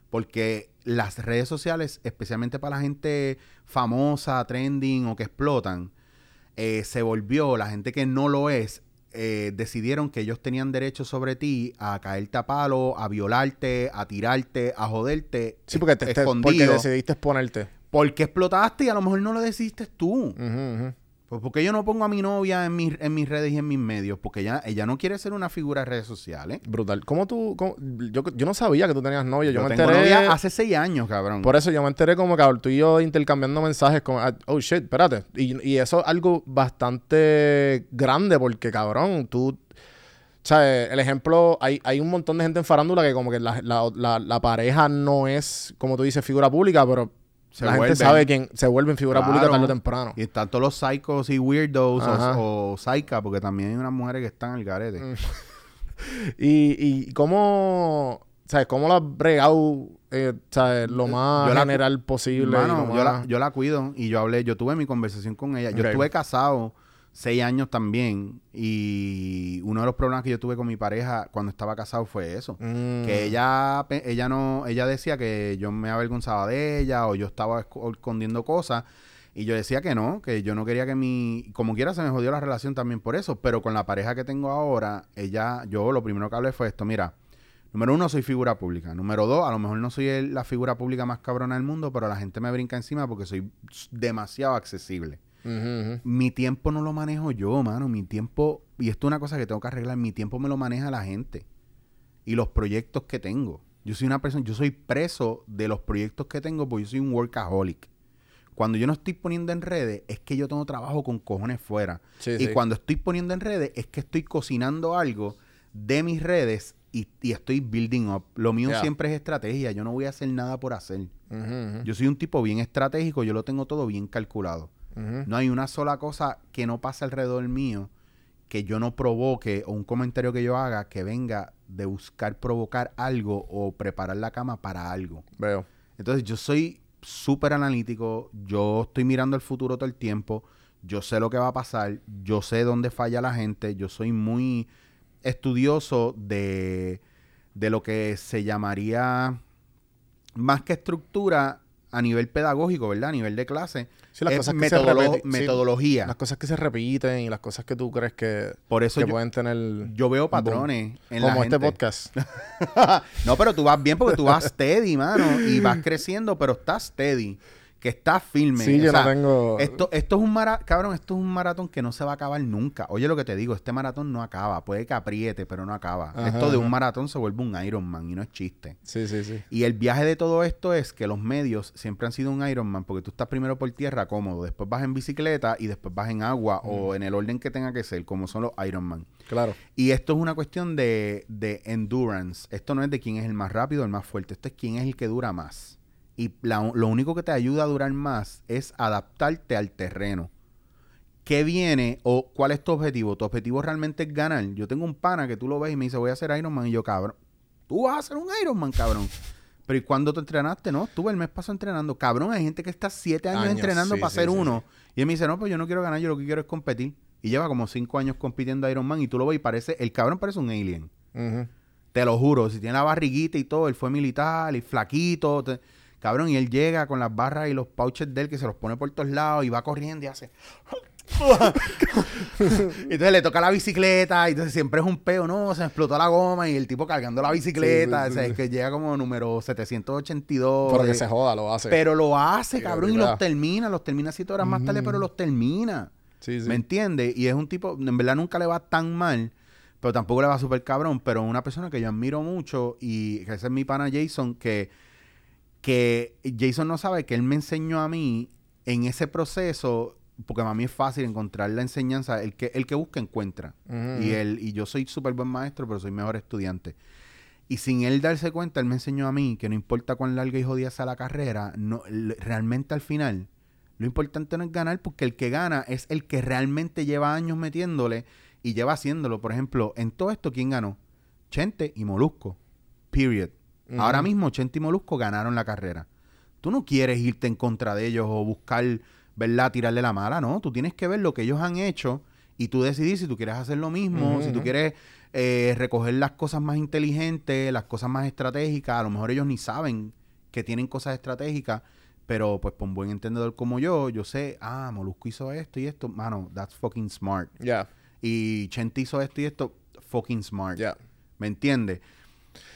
S3: Porque las redes sociales, especialmente para la gente famosa, trending o que explotan, eh, se volvió, la gente que no lo es, eh, decidieron que ellos tenían derecho sobre ti a caerte a palo, a violarte, a tirarte, a joderte.
S1: Sí, porque, te, te- porque
S3: escondido.
S1: decidiste exponerte.
S3: Porque explotaste y a lo mejor no lo decidiste tú.
S1: Ujú.
S3: Pues porque yo no pongo a mi novia en mis, en mis redes y en mis medios. Porque ella, ella no quiere ser una figura de redes sociales.
S1: Brutal. ¿Cómo tú...? cómo- Yo, yo no sabía que tú tenías novia. Yo,
S3: Yo,
S1: me
S3: tengo
S1: enteré...
S3: novia hace seis años, cabrón.
S1: Por eso yo me enteré como que tú y yo intercambiando mensajes como, ah, oh shit, espérate. Y, y eso es algo bastante grande porque, cabrón, tú... O sea, el ejemplo, hay, hay un montón de gente en farándula que como que la, la- la- la pareja no es, como tú dices, figura pública, pero
S3: Se
S1: la
S3: vuelven.
S1: gente sabe quién se vuelven figura
S3: Claro.
S1: pública tarde o temprano.
S3: Y están todos los psychos y weirdos o, o psychas, porque también hay unas mujeres que están al garete.
S1: Mm. Y, y cómo, ¿sabes? ¿Cómo lo has bregado, eh, ¿sabes? Lo más
S3: Yo la-
S1: general posible. y
S3: yo, la,
S1: más-
S3: yo la cuido y yo hablé, yo tuve mi conversación con ella. Yo estuve casado seis años también y uno de los problemas que yo tuve con mi pareja cuando estaba casado fue eso.
S1: Mm.
S3: Que ella, pe- ella no, ella decía que yo me avergonzaba de ella o yo estaba esco- escondiendo cosas. Y yo decía que no, que yo no quería que mi... Como quiera se me jodió la relación también por eso. Pero con la pareja que tengo ahora, ella, yo lo primero que hablé fue esto, mira, número uno, soy figura pública. Número dos, a lo mejor no soy el- la figura pública más cabrona del mundo, pero la gente me brinca encima porque soy demasiado accesible. Mi tiempo no lo manejo yo, mano. Mi tiempo, y esto es una cosa que tengo que arreglar, mi tiempo me lo maneja la gente. Y los proyectos que tengo. Yo soy una persona, yo soy preso de los proyectos que tengo porque yo soy un workaholic. Cuando yo no estoy poniendo en redes, es que yo tengo trabajo con cojones fuera.
S1: Sí,
S3: y
S1: sí.
S3: cuando estoy poniendo en redes, es que estoy cocinando algo de mis redes y, y estoy building up. Lo mío
S1: Yeah.
S3: siempre es estrategia. Yo no voy a hacer nada por hacer. Yo soy un tipo bien estratégico, yo lo tengo todo bien calculado. No hay una sola cosa que no pase alrededor mío que yo no provoque o un comentario que yo haga que venga de buscar provocar algo o preparar la cama para algo.
S1: Veo.
S3: Entonces yo soy súper analítico, yo estoy mirando el futuro todo el tiempo, yo sé lo que va a pasar, yo sé dónde falla la gente, yo soy muy estudioso de, de lo que se llamaría, más que estructura, a nivel pedagógico, ¿verdad? A nivel de clase.
S1: Sí, las
S3: es
S1: cosas que se sí,
S3: metodología.
S1: Las cosas que se repiten y las cosas que tú crees que,
S3: Por eso
S1: que
S3: yo,
S1: pueden tener...
S3: yo veo patrones en la
S1: como este podcast.
S3: no, pero tú vas bien porque tú vas steady, mano, y vas creciendo, pero estás steady, que estás firme.
S1: Sí,
S3: O
S1: yo
S3: sea,
S1: no tengo...
S3: Esto, esto es un maratón, cabrón, esto es un maratón que no se va a acabar nunca. Oye lo que te digo, este maratón no acaba. Puede que apriete, pero no acaba.
S1: Ajá,
S3: esto de un maratón se vuelve un Ironman y no es chiste.
S1: Sí, sí, sí.
S3: Y el viaje de todo esto es que los medios siempre han sido un Ironman porque tú estás primero por tierra cómodo, después vas en bicicleta y después vas en agua o en el orden que tenga que ser, como son los Ironman.
S1: Claro.
S3: Y esto es una cuestión de, de endurance. Esto no es de quién es el más rápido o el más fuerte. Esto es quién es el que dura más. Y la- lo único que te ayuda a durar más es adaptarte al terreno. ¿Qué viene o cuál es tu objetivo? Tu objetivo realmente es ganar. Yo tengo un pana que tú lo ves y me dice, voy a hacer Ironman. Y yo, cabrón, tú vas a hacer un Ironman, cabrón. Pero ¿y cuándo te entrenaste? No, estuve el mes pasado entrenando. Cabrón, hay gente que está siete años,
S1: Años,
S3: entrenando
S1: sí,
S3: para
S1: sí,
S3: hacer
S1: sí,
S3: uno. Y él me dice, no, pues yo no quiero ganar, yo lo que quiero es competir. Y lleva como cinco años compitiendo Ironman y tú lo ves y parece, el cabrón parece un alien. Te lo juro, si tiene la barriguita y todo, él fue militar y flaquito. te- cabrón, y él llega con las barras y los pouches de él que se los pone por todos lados y va corriendo y hace. y entonces le toca la bicicleta y entonces siempre es un peo, no, se explotó la goma y el tipo cargando la bicicleta,
S1: Sí, sí,
S3: o sea,
S1: sí,
S3: es que llega como número 782.
S1: Pero que
S3: eh,
S1: se joda, lo hace.
S3: pero lo hace, cabrón, y los termina, los termina siete horas más tarde, pero los termina. ¿Me entiendes? Y es un tipo, en verdad nunca le va tan mal, pero tampoco le va súper cabrón, pero una persona que yo admiro mucho y que ese es mi pana Jason, que, que Jason no sabe que él me enseñó a mí en ese proceso, porque a mí es fácil encontrar la enseñanza, el que, el que busca encuentra. Y él, y yo soy súper buen maestro, pero soy mejor estudiante. Y sin él darse cuenta, él me enseñó a mí que no importa cuán larga y jodida sea la carrera, no, realmente al final, lo importante no es ganar, porque el que gana es el que realmente lleva años metiéndole y lleva haciéndolo. Por ejemplo, en todo esto, ¿quién ganó? Chente y Molusco. Period. Ahora mismo, Chente y Molusco ganaron la carrera. Tú no quieres irte en contra de ellos o buscar, ¿verdad? Tirarle la mala, no. Tú tienes que ver lo que ellos han hecho y tú decidir si tú quieres hacer lo mismo, si tú quieres eh, recoger las cosas más inteligentes, las cosas más estratégicas. A lo mejor ellos ni saben que tienen cosas estratégicas, pero pues por un buen entendedor como yo, yo sé, ah, Molusco hizo esto y esto. Mano, that's fucking smart.
S1: Ya,
S3: Y Chente hizo esto y esto, fucking smart.
S1: ya.
S3: ¿Me entiendes?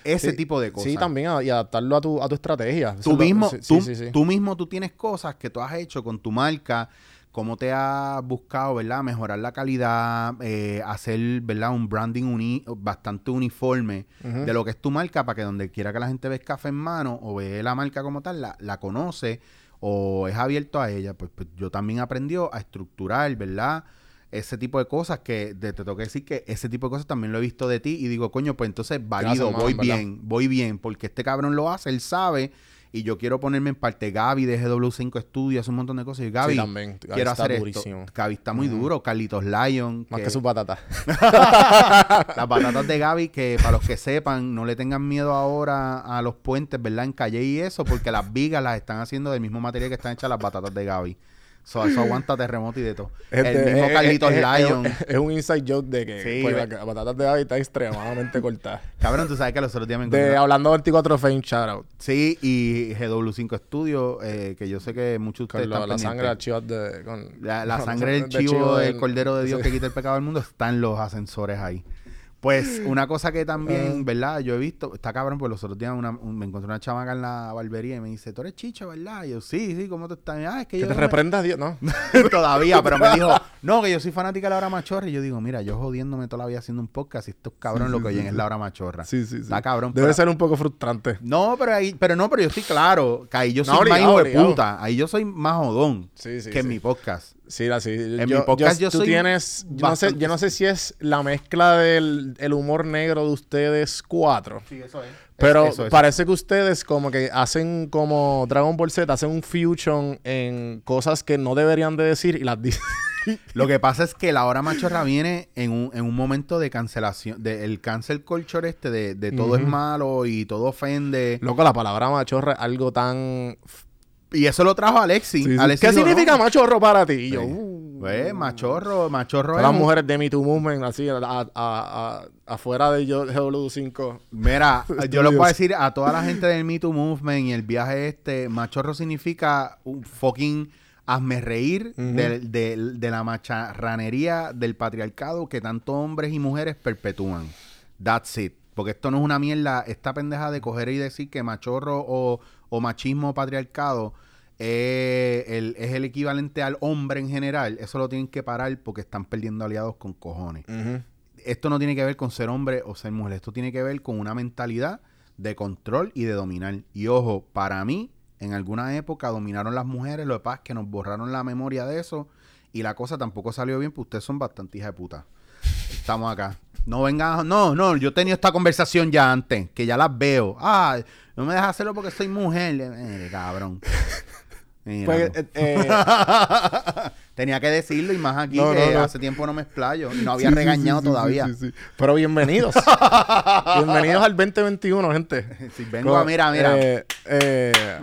S3: Ese
S1: Sí,
S3: tipo de cosas.
S1: Sí, también a- y adaptarlo a tu, a tu estrategia. Eso
S3: Tú
S1: lo-
S3: mismo,
S1: sí,
S3: tú,
S1: sí,
S3: tú mismo tú tienes cosas que tú has hecho con tu marca, cómo te has buscado, ¿verdad? Mejorar la calidad, eh, hacer, ¿verdad? Un branding uni- bastante uniforme de lo que es tu marca para que donde quiera que la gente ve café en mano o ve la marca como tal, la, la conoce o es abierto a ella. Pues, pues yo también aprendió a estructurar, ¿verdad? Ese tipo de cosas que te tengo que decir que ese tipo de cosas también lo he visto de ti y digo, coño, pues entonces válido,
S1: man,
S3: voy
S1: ¿verdad?
S3: bien, voy bien, porque este cabrón lo hace, él sabe y yo quiero ponerme en parte. Gaby de GW5 Studios, hace un montón de cosas. Y Gaby,
S1: Sí, también. Gaby
S3: quiero
S1: está
S3: hacer
S1: durísimo.
S3: esto. Gaby está muy duro. Carlitos Lion.
S1: Más
S3: que-
S1: que sus patatas.
S3: las batatas de Gaby, que para los que sepan, no le tengan miedo ahora a los puentes, ¿verdad? En calle y eso, porque las vigas las están haciendo del mismo material que están hechas las batatas de Gaby. So, eso aguanta terremoto y de todo.
S1: Este,
S3: el mismo
S1: es-
S3: Carlitos
S1: es- es-
S3: Lion.
S1: Es, es un inside joke de que
S3: Sí,
S1: pues, las patatas de Gaby están extremadamente cortadas.
S3: Cabrón, tú sabes que los otros días me
S1: De
S3: encontré.
S1: Hablando 24 Fame, shout out.
S3: Sí, y GW5 Studio, eh, que yo sé que muchos de ustedes
S1: Con lo-
S3: están
S1: la sangre del chivo de... Con,
S3: La, la
S1: con
S3: sangre del
S1: de
S3: chivo del
S1: del-
S3: Cordero de Dios
S1: sí.
S3: que quita el pecado del mundo está en los ascensores ahí. Pues una cosa que
S1: Ah.
S3: también, ¿verdad? Yo he visto, está cabrón, pues los otros días una- un- me encontré una chamaca en la barbería y me dice, tú eres chicho, ¿verdad? Y yo, sí, sí, ¿cómo tú estás? Ah, es que
S1: Que
S3: yo
S1: te
S3: no me-
S1: reprenda Dios, ¿no?
S3: todavía, pero me dijo, no, que yo soy fanática de la hora machorra. Y yo digo, mira, yo jodiéndome toda la vida haciendo un podcast y estos cabrones lo que oyen es la hora machorra.
S1: Sí, sí, sí.
S3: Está cabrón.
S1: Debe ser un poco frustrante.
S3: No, pero ahí, pero no, pero yo estoy claro que ahí yo
S1: No,
S3: soy
S1: obligado,
S3: más hijo de
S1: obligado.
S3: puta. Ahí yo soy más jodón
S1: Sí, sí,
S3: que en
S1: sí.
S3: mi podcast.
S1: Sí, así.
S3: En mi podcast yo
S1: tú
S3: soy
S1: tienes, yo no, sé, yo no sé si es la mezcla del el humor negro de ustedes cuatro.
S3: Sí, eso es.
S1: Pero
S3: Eso
S1: parece que ustedes como que hacen como Dragon Ball Z, hacen un fusion en cosas que no deberían de decir y las dicen.
S3: Lo que pasa es que la hora machorra viene en un, en un momento de cancelación, de el cancel culture este, de, de todo es malo y todo ofende.
S1: Loco, la palabra machorra es algo tan...
S3: Y eso lo trajo Alexi.
S1: Sí, sí.
S3: Alexi
S1: ¿Qué
S3: dijo,
S1: significa
S3: "No".
S1: machorro para ti? Y yo, uh,
S3: Pues, machorro, machorro
S1: Todas
S3: es
S1: las mujeres de Me Too Movement, así, a- a- a- afuera de yo- GW5.
S3: Mira, yo
S1: Estudios.
S3: a decir a toda la gente del Me Too Movement y el viaje este, machorro significa un fucking hazme reír del- de, la macharranería del patriarcado que tanto hombres y mujeres perpetúan. That's it. Porque esto no es una mierda, esta pendeja de coger y decir que machorro o, o machismo o patriarcado eh, el- es el equivalente al hombre en general, eso lo tienen que parar porque están perdiendo aliados con cojones esto no tiene que ver con ser hombre o ser mujer, esto tiene que ver con una mentalidad de control y de dominar. Y ojo, para mí, en alguna época dominaron las mujeres, lo que pasa es que nos borraron la memoria de eso y la cosa tampoco salió bien, pues ustedes son bastante hija de puta. Estamos acá. No vengan, no, no, yo he tenido esta conversación ya antes, que ya las veo. Ah, no me dejas hacerlo porque soy mujer. Mire, cabrón. Míralo.
S1: Pues, eh, eh,
S3: Tenía que decirlo y más aquí
S1: No,
S3: que
S1: no, no.
S3: hace tiempo no me explayo y no había
S1: sí,
S3: regañado
S1: sí, sí,
S3: todavía.
S1: Pero bienvenidos. bienvenidos al 2021, gente.
S3: Si vengo a, mira, mira.
S1: Eh, eh,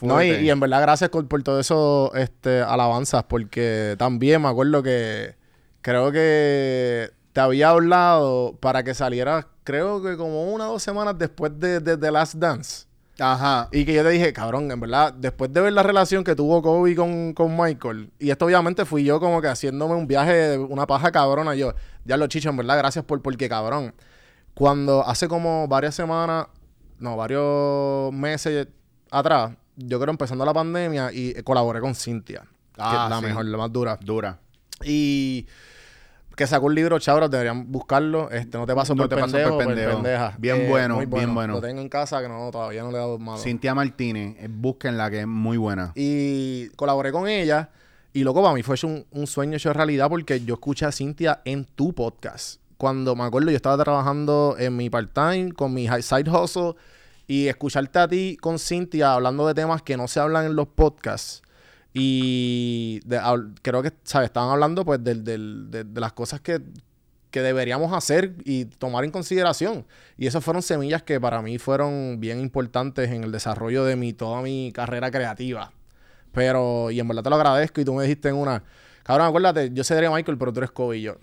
S1: no, y, en verdad, gracias por, por todo eso, este, alabanzas, porque también me acuerdo que creo que te había hablado para que salieras, creo que como una o dos semanas después de, de The Last Dance.
S3: Ajá.
S1: Y que yo te dije, cabrón, en verdad, después de ver la relación que tuvo Kobe con, con Michael, y esto obviamente fui yo como que haciéndome un viaje de una paja cabrona, yo, ya lo chicho, en verdad, gracias por, porque cabrón, cuando hace como varias semanas, no, varios meses atrás, yo creo empezando la pandemia, y colaboré con Cintia, que
S3: Ah,
S1: es la
S3: sí.
S1: mejor, la más dura,
S3: Dura.
S1: y que sacó un libro, chavos, deberían buscarlo, este, no te paso
S3: No
S1: por
S3: te paso
S1: pendejo,
S3: por pendejo.
S1: pendeja.
S3: Bien bueno, bien bueno.
S1: Lo tengo en casa, que no, todavía no le he dado malo.
S3: Cintia Martínez, eh, búsquenla que es muy buena.
S1: Y colaboré con ella. Y loco, para mí fue un, un sueño hecho realidad porque yo escuché a Cintia en tu podcast. Cuando me acuerdo, yo estaba trabajando en mi part-time con mi side hustle. Y escucharte a ti con Cintia hablando de temas que no se hablan en los podcasts. Y de- creo que, ¿sabes? Estaban hablando pues del- del- de, de las cosas que, que deberíamos hacer y tomar en consideración. Y esas fueron semillas que para mí fueron bien importantes en el desarrollo de mi, toda mi carrera creativa. Pero, y en verdad te lo agradezco. Y tú me dijiste en una, cabrón, acuérdate, yo sería Michael, pero tú eres Kobe y yo.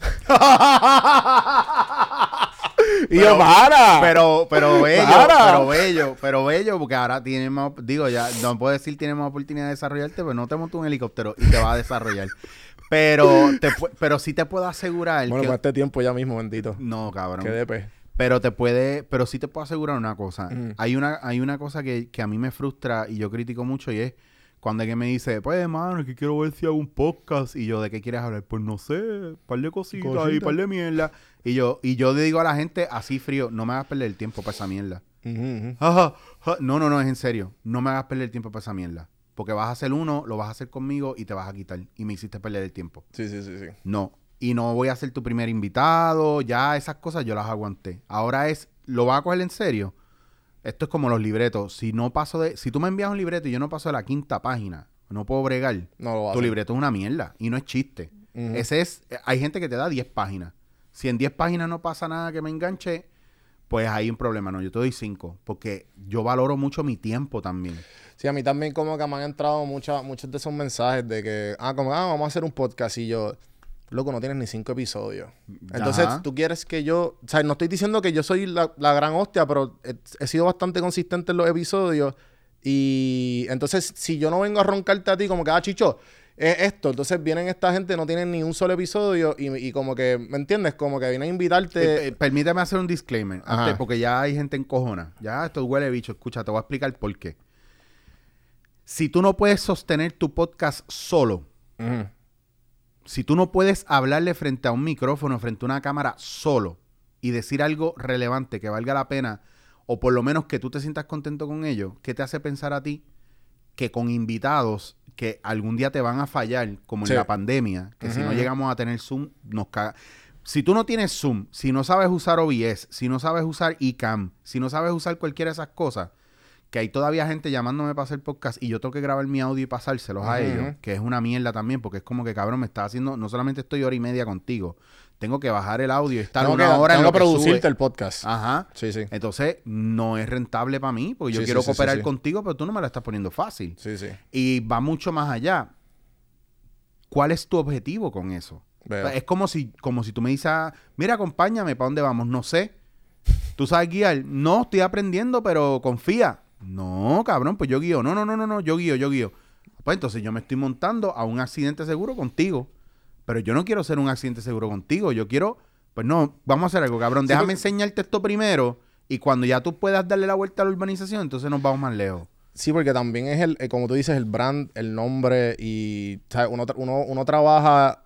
S1: y yo, para.
S3: Pero, pero bello,
S1: Para.
S3: pero bello, pero bello, porque ahora tienes más, digo, ya no puedo decir tienes más oportunidad de desarrollarte, pero no te montas un helicóptero y te vas a desarrollar. Pero, te, pero sí te puedo asegurar
S1: bueno,
S3: que...
S1: con este tiempo ya mismo, bendito.
S3: No, cabrón.
S1: Qué depe.
S3: Pero te puede, pero sí te puedo asegurar una cosa.
S1: Ujú.
S3: Hay una, hay una cosa que, que a mí me frustra y yo critico mucho y es cuando alguien me dice, pues hermano, que quiero ver si hago un podcast. Y yo, ¿de qué quieres hablar? Pues no sé, par de cositas y par de mierda. Y yo, y yo le digo a la gente así frío, no me hagas perder el tiempo para esa mierda. No, no, no, es en serio. No me hagas perder el tiempo para esa mierda. Porque vas a hacer uno, lo vas a hacer conmigo y te vas a quitar. Y me hiciste perder el tiempo.
S1: Sí, sí, sí, sí.
S3: No. Y no voy a ser tu primer invitado. Ya esas cosas yo las aguanté. Ahora es, ¿lo vas a coger en serio? Esto es como los libretos. Si no paso de, si tú me envías un libreto y yo no paso de la quinta página, no puedo bregar.
S1: No lo
S3: Tu libreto es una mierda y no es chiste. Ese es, hay gente que te da 10 páginas. Si en 10 páginas no pasa nada que me enganche, pues hay un problema. No, yo te doy 5 porque yo valoro mucho mi tiempo también.
S1: Sí, a mí también como que me han entrado muchas muchos de esos mensajes de que, ah, como, ah, vamos a hacer un podcast y yo, loco, no tienes ni cinco episodios. Entonces,
S3: Ajá.
S1: tú quieres que yo, o sea, no estoy diciendo que yo soy la, la gran hostia, pero he, he sido bastante consistente en los episodios y entonces, si yo no vengo a roncarte a ti como que, ah, chicho, es esto, entonces vienen esta gente, no tienen ni un solo episodio y, y como que, ¿me entiendes? Como que vienen a invitarte.
S3: Eh, eh, permíteme hacer un disclaimer, antes, porque ya hay gente encojona. Ya esto huele bicho. Escucha, te voy a explicar por qué. Si tú no puedes sostener tu podcast solo. Si tú no puedes hablarle frente a un micrófono, frente a una cámara solo y decir algo relevante que valga la pena, o por lo menos que tú te sientas contento con ello, ¿qué te hace pensar a ti que con invitados que algún día te van a fallar, como en la pandemia, que si no llegamos a tener Zoom, nos caga. Si tú no tienes Zoom, si no sabes usar OBS, si no sabes usar iCam, si no sabes usar cualquiera de esas cosas, que hay todavía gente llamándome para hacer podcast y yo tengo que grabar mi audio y pasárselos a ellos, que es una mierda también, porque es como que cabrón, me está haciendo, no solamente estoy hora y media contigo, tengo que bajar el audio y estar
S1: Tengo
S3: una
S1: que,
S3: hora en
S1: tengo
S3: lo
S1: que
S3: que
S1: producirte
S3: sube.
S1: el podcast.
S3: Ajá.
S1: Sí, sí.
S3: Entonces, no es rentable para mí, porque yo
S1: Sí,
S3: quiero
S1: sí,
S3: cooperar
S1: sí.
S3: contigo, pero tú no me la estás poniendo fácil.
S1: Sí, sí.
S3: Y va mucho más allá. ¿cuál es tu objetivo con eso? O
S1: Veo.
S3: sea, es como si, como si tú me dices, mira, acompáñame, ¿para dónde vamos? No sé. ¿Tú sabes guiar? No, estoy aprendiendo, pero confía. No, cabrón, pues yo guío. No, no, no, no, no, yo guío, yo guío. Pues entonces yo me estoy montando a un accidente seguro contigo. Pero yo no quiero ser un accidente seguro contigo. Yo quiero, pues no, vamos a hacer algo, cabrón. Déjame
S1: porque-
S3: enseñarte esto primero. Y cuando ya tú puedas darle la vuelta a la urbanización, entonces nos vamos más lejos.
S1: Sí, porque también es el, eh, como tú dices, el brand, el nombre y ¿sabes? Uno, tra- uno, uno trabaja,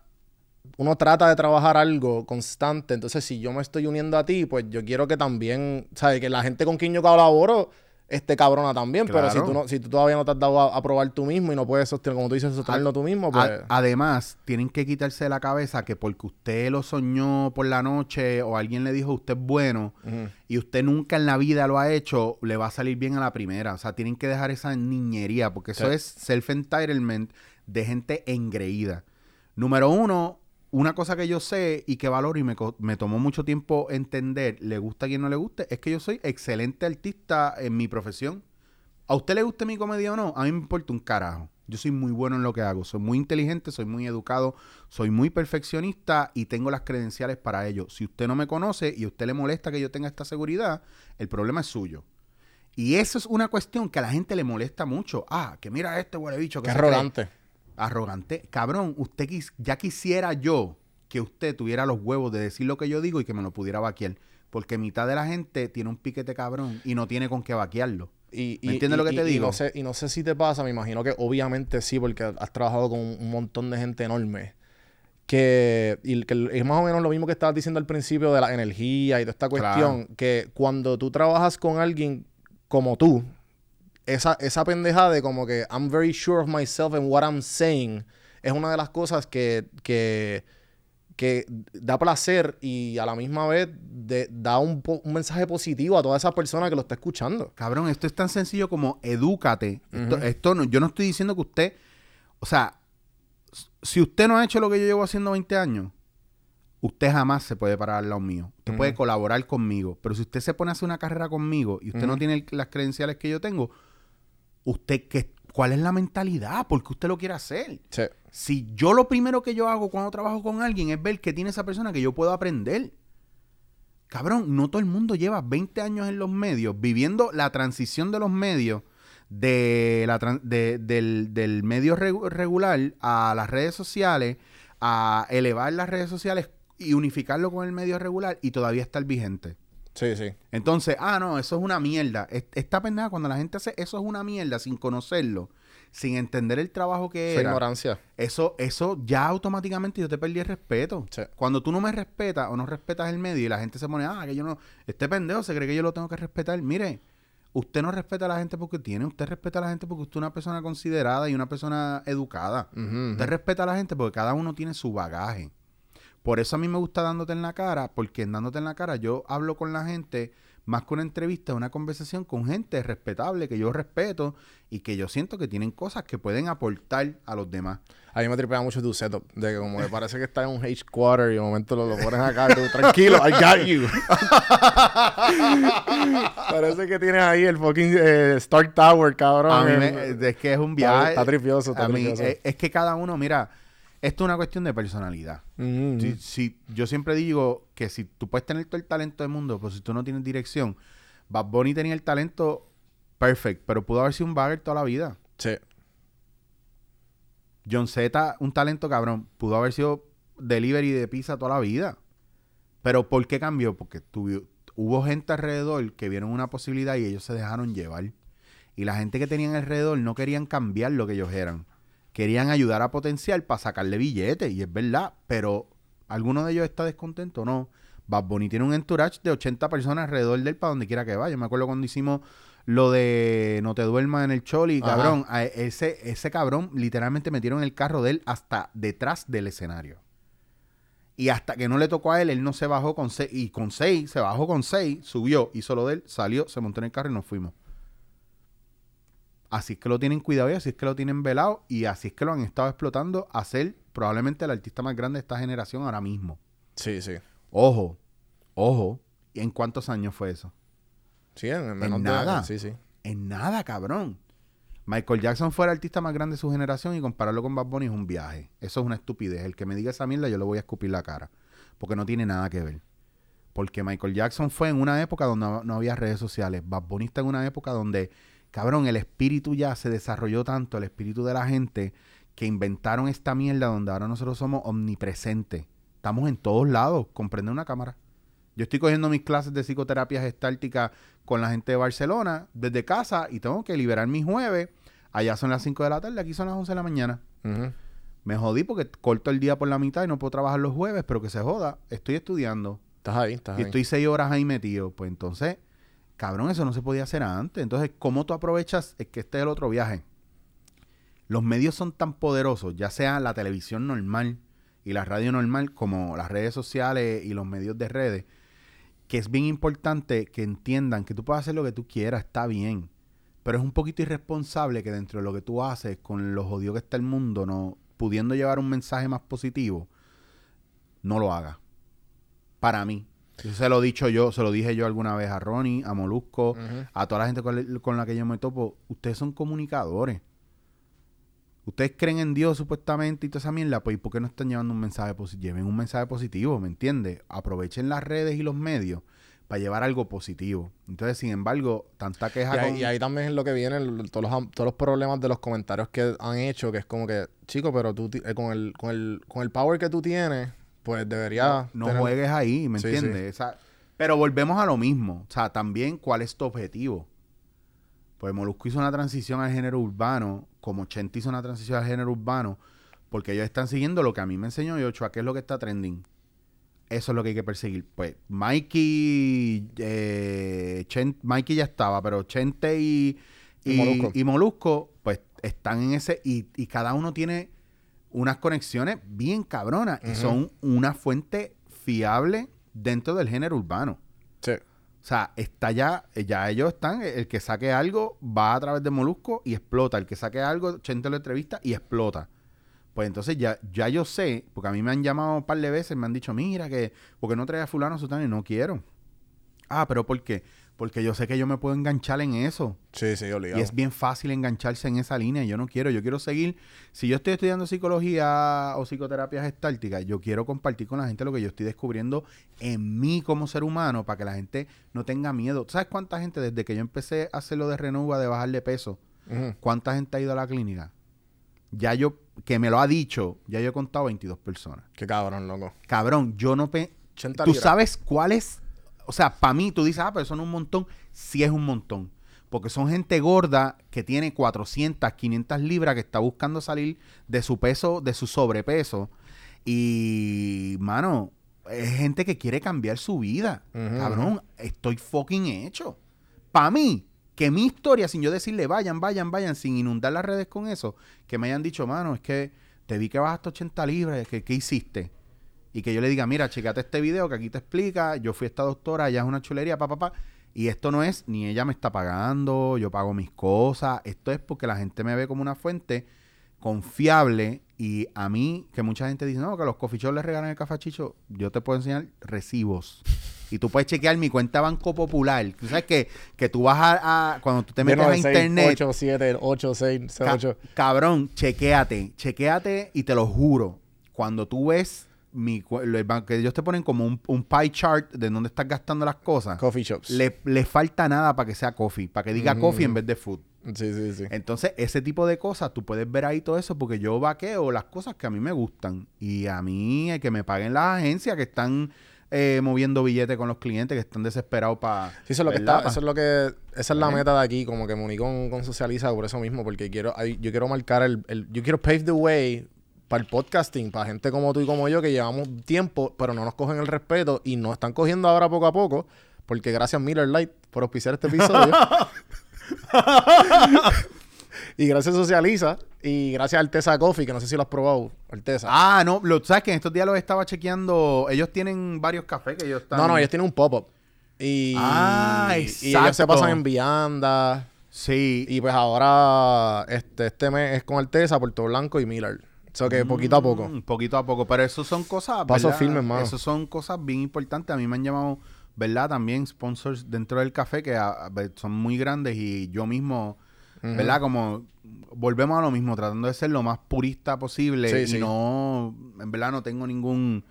S1: uno trata de trabajar algo constante. Entonces, si yo me estoy uniendo a ti, pues yo quiero que también, ¿sabes? Que la gente con quien yo colaboro esté cabrona también. Pero si tú, no, si tú todavía no te has dado a, a probar tú mismo y no puedes sostener, como tú dices, sostenerlo tú mismo, pues...
S3: A- además, tienen que quitarse de la cabeza que porque usted lo soñó por la noche o alguien le dijo usted es bueno y usted nunca en la vida lo ha hecho, le va a salir bien a la primera. O sea, tienen que dejar esa niñería porque eso
S1: Sí.
S3: es self-entitlement de gente engreída. Número uno, una cosa que yo sé y que valoro y me, tomó mucho tiempo entender, le gusta a quien no le guste, es que yo soy excelente artista en mi profesión. ¿A usted le guste mi comedia o no? A mí me importa un carajo. Yo soy muy bueno en lo que hago. Soy muy inteligente, soy muy educado, soy muy perfeccionista y tengo las credenciales para ello. Si usted no me conoce y a usted le molesta que yo tenga esta seguridad, el problema es suyo. Y eso es una cuestión que a la gente le molesta mucho. Ah, que mira este huele bicho. que
S1: Qué
S3: cree.
S1: Arrogante.
S3: Cabrón, usted quis- ya quisiera yo que usted tuviera los huevos de decir lo que yo digo y que me lo pudiera vaquear. Porque mitad de la gente tiene un piquete cabrón y no tiene con qué vaquearlo.
S1: Y,
S3: ¿Me entiendes lo que te digo?
S1: no, sé, y no sé si te pasa, me imagino que obviamente sí, porque has trabajado con un montón de gente enorme. Que, y que es más o menos lo mismo que estabas diciendo al principio de la energía y de esta cuestión. Que cuando tú trabajas con alguien como tú, esa, esa pendeja de como que I'm very sure of myself and what I'm saying es una de las cosas que, que, que da placer y a la misma vez de- da un, mensaje positivo a toda esa persona que lo está escuchando.
S3: Cabrón, esto es tan sencillo como edúcate. Esto no, yo no estoy diciendo que usted, o sea, si usted no ha hecho lo que yo llevo haciendo 20 años, usted jamás se puede parar al lado mío. Usted puede colaborar conmigo, pero si usted se pone a hacer una carrera conmigo y usted no tiene el- las credenciales que yo tengo, usted qué, ¿cuál es la mentalidad? ¿Por qué usted lo quiere hacer?
S1: Sí.
S3: Si yo lo primero que yo hago cuando trabajo con alguien es ver que tiene esa persona que yo puedo aprender. Cabrón, no todo el mundo lleva 20 años en los medios viviendo la transición de los medios de la de- del, del medio regu- regular a las redes sociales, a elevar las redes sociales y unificarlo con el medio regular y todavía estar vigente.
S1: Sí, sí.
S3: Entonces, ah, no, eso es una mierda. Es- Esta pendeja, cuando la gente hace eso es una mierda sin conocerlo, sin entender el trabajo que era,
S1: ignorancia.
S3: eso, eso ya automáticamente yo te perdí el respeto.
S1: Sí.
S3: Cuando tú no me respetas o no respetas el medio y la gente se pone, ah, que yo no, este pendejo se cree que yo lo tengo que respetar. Mire, usted no respeta a la gente porque tiene, usted respeta a la gente porque usted es una persona considerada y una persona educada. Usted respeta a la gente porque cada uno tiene su bagaje. Por eso a mí me gusta dándote en la cara, porque en dándote en la cara yo hablo con la gente más que una entrevista, una conversación con gente respetable que yo respeto y que yo siento que tienen cosas que pueden aportar a los demás.
S1: A mí me tripea mucho tu setup. De que como que parece que está en un H-Quarter y de momento lo, lo pones acá y tú, tranquilo, I got you. parece que tienes ahí el fucking eh, Stark Tower, cabrón.
S3: A mí me- es que es un
S1: Está-
S3: viaje.
S1: está tripioso, está
S3: a mí,
S1: tripioso.
S3: es, es que cada uno, mira, esto es una cuestión de personalidad. Si, yo siempre digo que si tú puedes tener todo el talento del mundo, pero si tú no tienes dirección, Bad Bunny tenía el talento perfect, pero pudo haber sido un bagger toda la vida.
S1: Sí.
S3: John Z, un talento cabrón, pudo haber sido delivery de pizza toda la vida. Pero ¿por qué cambió? Porque hubo gente alrededor que vieron una posibilidad y ellos se dejaron llevar. Y la gente que tenían alrededor no querían cambiar lo que ellos eran. Querían ayudar a potenciar para sacarle billetes. Y es verdad. Pero ¿alguno de ellos está descontento? No. Bad Bunny tiene un entourage de 80 personas alrededor de él para donde quiera que vaya. Me acuerdo cuando hicimos lo de No te duermas en el Choli,
S1: Ajá.
S3: cabrón. a ese, ese cabrón literalmente metieron el carro de él hasta detrás del escenario. Y hasta que no le tocó a él, él no se bajó con seis. Y con seis, se bajó con seis, subió, hizo lo de él, salió, se montó en el carro y nos fuimos. Así es que lo tienen cuidado y así es que lo tienen velado y así es que lo han estado explotando a ser probablemente el artista más grande de esta generación ahora mismo.
S1: Sí, sí.
S3: Ojo, ojo. ¿Y en cuántos años fue eso?
S1: Sí, en, menos
S3: nada.
S1: Sí, sí.
S3: En nada, cabrón. Michael Jackson fue el artista más grande de su generación y compararlo con Bad Bunny es un viaje. Eso es una estupidez. El que me diga esa mierda, yo le voy a escupir la cara. Porque no tiene nada que ver. Porque Michael Jackson fue en una época donde no, no había redes sociales. Bad Bunny está en una época donde, cabrón, el espíritu ya se desarrolló tanto, el espíritu de la gente, que inventaron esta mierda donde ahora nosotros somos omnipresentes. Estamos en todos lados, comprende una cámara. Yo estoy cogiendo mis clases de psicoterapia gestáltica con la gente de Barcelona desde casa y tengo que liberar mis jueves. Allá son las 5 de la tarde, aquí son las 11 de la mañana. Me jodí porque corto el día por la mitad y no puedo trabajar los jueves, pero que se joda. Estoy estudiando
S1: Estás ahí, estás
S3: y
S1: ahí.
S3: estoy 6 horas ahí metido. Pues entonces, cabrón, eso no se podía hacer antes. Entonces, ¿cómo tú aprovechas? Es que este es el otro viaje. Los medios son tan poderosos, ya sea la televisión normal y la radio normal, como las redes sociales y los medios de redes, que es bien importante que entiendan que tú puedes hacer lo que tú quieras, está bien. Pero es un poquito irresponsable que dentro de lo que tú haces, con lo jodido que está el mundo, no pudiendo llevar un mensaje más positivo, no lo hagas. Para mí. Eso se lo he dicho yo, se lo dije yo alguna vez a Ronnie, a Molusco, a toda la gente con, con la que yo me topo. Ustedes son comunicadores. Ustedes creen en Dios supuestamente y toda esa mierda, pues ¿y por qué no están llevando un mensaje positivo? Lleven un mensaje positivo, ¿me entiendes? Aprovechen las redes y los medios para llevar algo positivo. Entonces, sin embargo, tanta
S1: Y
S3: queja
S1: ahí,
S3: con...
S1: y ahí también es lo que viene, el- todos, los, todos los problemas de los comentarios que han hecho, que es como que, chico, pero tú eh, con, el, con, el, con el power que tú tienes, pues debería...
S3: no
S1: tener-
S3: juegues ahí, ¿me
S1: Sí,
S3: entiendes? Pero volvemos a lo mismo. O sea, también, ¿cuál es tu objetivo? Pues Molusco hizo una transición al género urbano, como Chente hizo una transición al género urbano, porque ellos están siguiendo lo que a mí me enseñó Yochoa, que es lo que está trending. Eso es lo que hay que perseguir. Pues Mikey, eh, Chen- Mikey ya estaba, pero Chente y,
S1: Y
S3: y,
S1: Molusco.
S3: y Molusco, pues están en ese, y, y cada uno tiene unas conexiones bien cabronas y son una fuente fiable dentro del género urbano.
S1: Sí.
S3: O sea, está ya, ya ellos están, el que saque algo va a través de Molusco y explota. El que saque algo, Chente lo entrevista y explota. Pues entonces ya, ya yo sé, porque a mí me han llamado un par de veces, me han dicho, mira, que, porque no trae a fulano, sutano, y no quiero. Ah, pero ¿por qué? Porque yo sé que yo me puedo enganchar en eso.
S1: Sí, sí, obligado.
S3: Y es bien fácil engancharse en esa línea. Yo no quiero, yo quiero seguir. Si yo estoy estudiando psicología o psicoterapia gestáltica, yo quiero compartir con la gente lo que yo estoy descubriendo en mí como ser humano para que la gente no tenga miedo. ¿Tú ¿Sabes cuánta gente desde que yo empecé a hacer lo de Renova, de bajarle peso,
S1: Ujú.
S3: cuánta gente ha ido a la clínica? Ya yo, que me lo ha dicho, ya yo he contado 22 personas.
S1: Qué cabrón, loco.
S3: Cabrón, yo no... Pe
S1: 80
S3: ¿Tú sabes cuál es? O sea, para mí, tú dices, ah, pero son un montón. Sí es un montón. Porque son gente gorda que tiene 400, 500 libras, que está buscando salir de su peso, de su sobrepeso. Y, mano, es gente que quiere cambiar su vida. Cabrón, estoy fucking hecho. Para mí, que mi historia, sin yo decirle vayan, vayan, vayan, sin inundar las redes con eso, que me hayan dicho, mano, es que te vi que bajaste 80 libras, que, ¿qué hiciste? Y que yo le diga, mira, checate este video que aquí te explica, yo fui esta doctora, ella es una chulería, papá, papá. Y esto no es, ni ella me está pagando, yo pago mis cosas, esto es porque la gente me ve como una fuente confiable y a mí, que mucha gente dice, no, que a los coffee shops les regalan el cafachicho, yo te puedo enseñar recibos. Y tú puedes chequear mi cuenta Banco Popular. Tú sabes que, que tú vas a, a- cuando tú te metes a internet,
S1: 8, 7, 8, 6,
S3: Ca-
S1: 8.
S3: cabrón, chequéate, chequéate y te lo juro. Cuando tú ves mi, el que ellos te ponen como un, un pie chart de dónde estás gastando las cosas,
S1: Coffee shops.
S3: le, le falta nada para que sea coffee, para que diga
S1: Mm.
S3: coffee en vez de food.
S1: Sí, sí, sí.
S3: Entonces, ese tipo de cosas, tú puedes ver ahí todo eso porque yo vaqueo las cosas que a mí me gustan. Y a mí, el que me paguen las agencias que están eh, moviendo billetes con los clientes, que están desesperados para...
S1: Sí, eso es lo que está, eso es lo que, esa es la
S3: ¿Eh?
S1: meta de aquí, como que me uní con, con Socializa por eso mismo, porque quiero, yo quiero marcar el, el- yo quiero pave the way para el podcasting, para gente como tú y como yo que llevamos tiempo, pero no nos cogen el respeto y nos están cogiendo ahora poco a poco, porque gracias Miller Light por auspiciar este episodio. y gracias Socializa y gracias Alteza Coffee, que no sé si lo has probado, Alteza.
S3: Ah, no, lo, sabes que en estos días los estaba chequeando. Ellos tienen varios cafés que ellos están.
S1: no, no, ellos tienen un pop-up. Y,
S3: Ah,
S1: y ellos se pasan en viandas.
S3: Sí.
S1: Y pues ahora este, este mes es con Alteza, Puerto Blanco y Miller. O sea que poquito a poco.
S3: Mm, poquito a poco. Pero eso son cosas.
S1: Paso
S3: ¿verdad?
S1: firme, hermano.
S3: Eso son cosas bien importantes. A mí me han llamado, ¿verdad? También sponsors dentro del café que a- a ver, son muy grandes y yo mismo ¿verdad? Como volvemos a lo mismo, tratando de ser lo más purista posible
S1: Sí,
S3: y
S1: sí.
S3: no, en verdad no tengo ningún,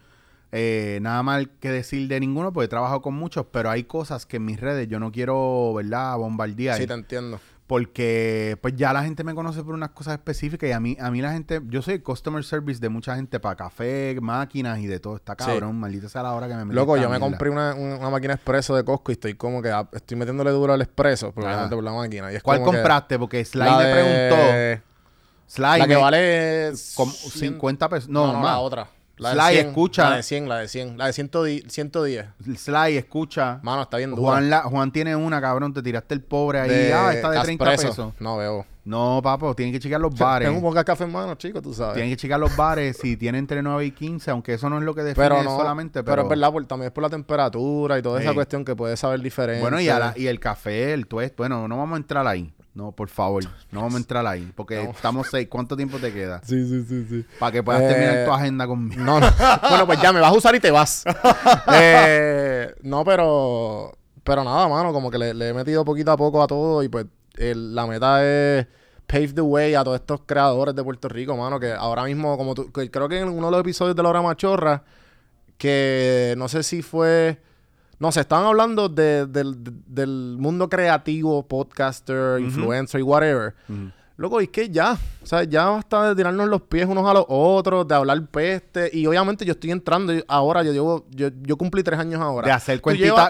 S3: eh, nada mal que decir de ninguno, porque he trabajado con muchos, pero hay cosas que en mis redes yo no quiero, ¿verdad? Bombardear.
S1: Sí, te entiendo.
S3: Porque pues ya la gente me conoce por unas cosas específicas y a mí, a mí la gente, yo soy customer service de mucha gente para café, máquinas y de todo. Está cabrón, maldita sea la hora que me metí
S1: Loco, yo me compré una, una máquina expreso de Costco y estoy como que ah, estoy metiéndole duro al expreso, por la máquina. Y es
S3: ¿Cuál
S1: como que
S3: compraste? Porque Sly me
S1: de-
S3: preguntó. Sly
S1: La que
S3: me-
S1: vale
S3: como
S1: 100
S3: 50 pesos.
S1: No,
S3: No,
S1: no,
S3: más.
S1: la otra. La
S3: Sly,
S1: 100,
S3: escucha.
S1: La de 100, la de 100. La de 110. 110.
S3: Sly, escucha.
S1: Mano, está bien dura.
S3: Juan, la- Juan tiene una, cabrón. Te tiraste el pobre ahí.
S1: De
S3: ah, está de 30
S1: Caspresso.
S3: pesos.
S1: No veo.
S3: No, papo, tienen que checar los bares.
S1: Tengo un podcast café en mano, chico, tú sabes.
S3: Tienen que checar los bares si tienen entre 9 y 15, aunque eso no es lo que define
S1: pero no,
S3: solamente.
S1: pero,
S3: Pero,
S1: es verdad, por- también es por la temperatura y toda esa cuestión que puede saber diferente.
S3: Bueno, y, a la- y el café, el tuest, bueno, no vamos a entrar ahí. No, por favor, no vamos a entrar ahí. Porque
S1: No.
S3: estamos seis. ¿Cuánto tiempo te queda?
S1: Sí, sí, sí, sí.
S3: Para que puedas
S1: Eh,
S3: terminar tu agenda conmigo.
S1: No, no. bueno, pues ya me vas a usar y te vas. Eh, no, pero. Pero nada, mano, como que le, le he metido poquito a poco a todo y pues el- la meta es pave the way a todos estos creadores de Puerto Rico, mano, que ahora mismo, como tú, que creo que en uno de los episodios de La Hora Machorra, que no sé si fue. No sé, estaban hablando de- del, del mundo creativo, podcaster, influencer y whatever.
S3: Ujú.
S1: Loco, es que ya, o sea, ya basta de tirarnos los pies unos a los otros, de hablar peste. Y obviamente yo estoy entrando ahora, yo llevo, yo, yo cumplí tres años ahora.
S3: De hacer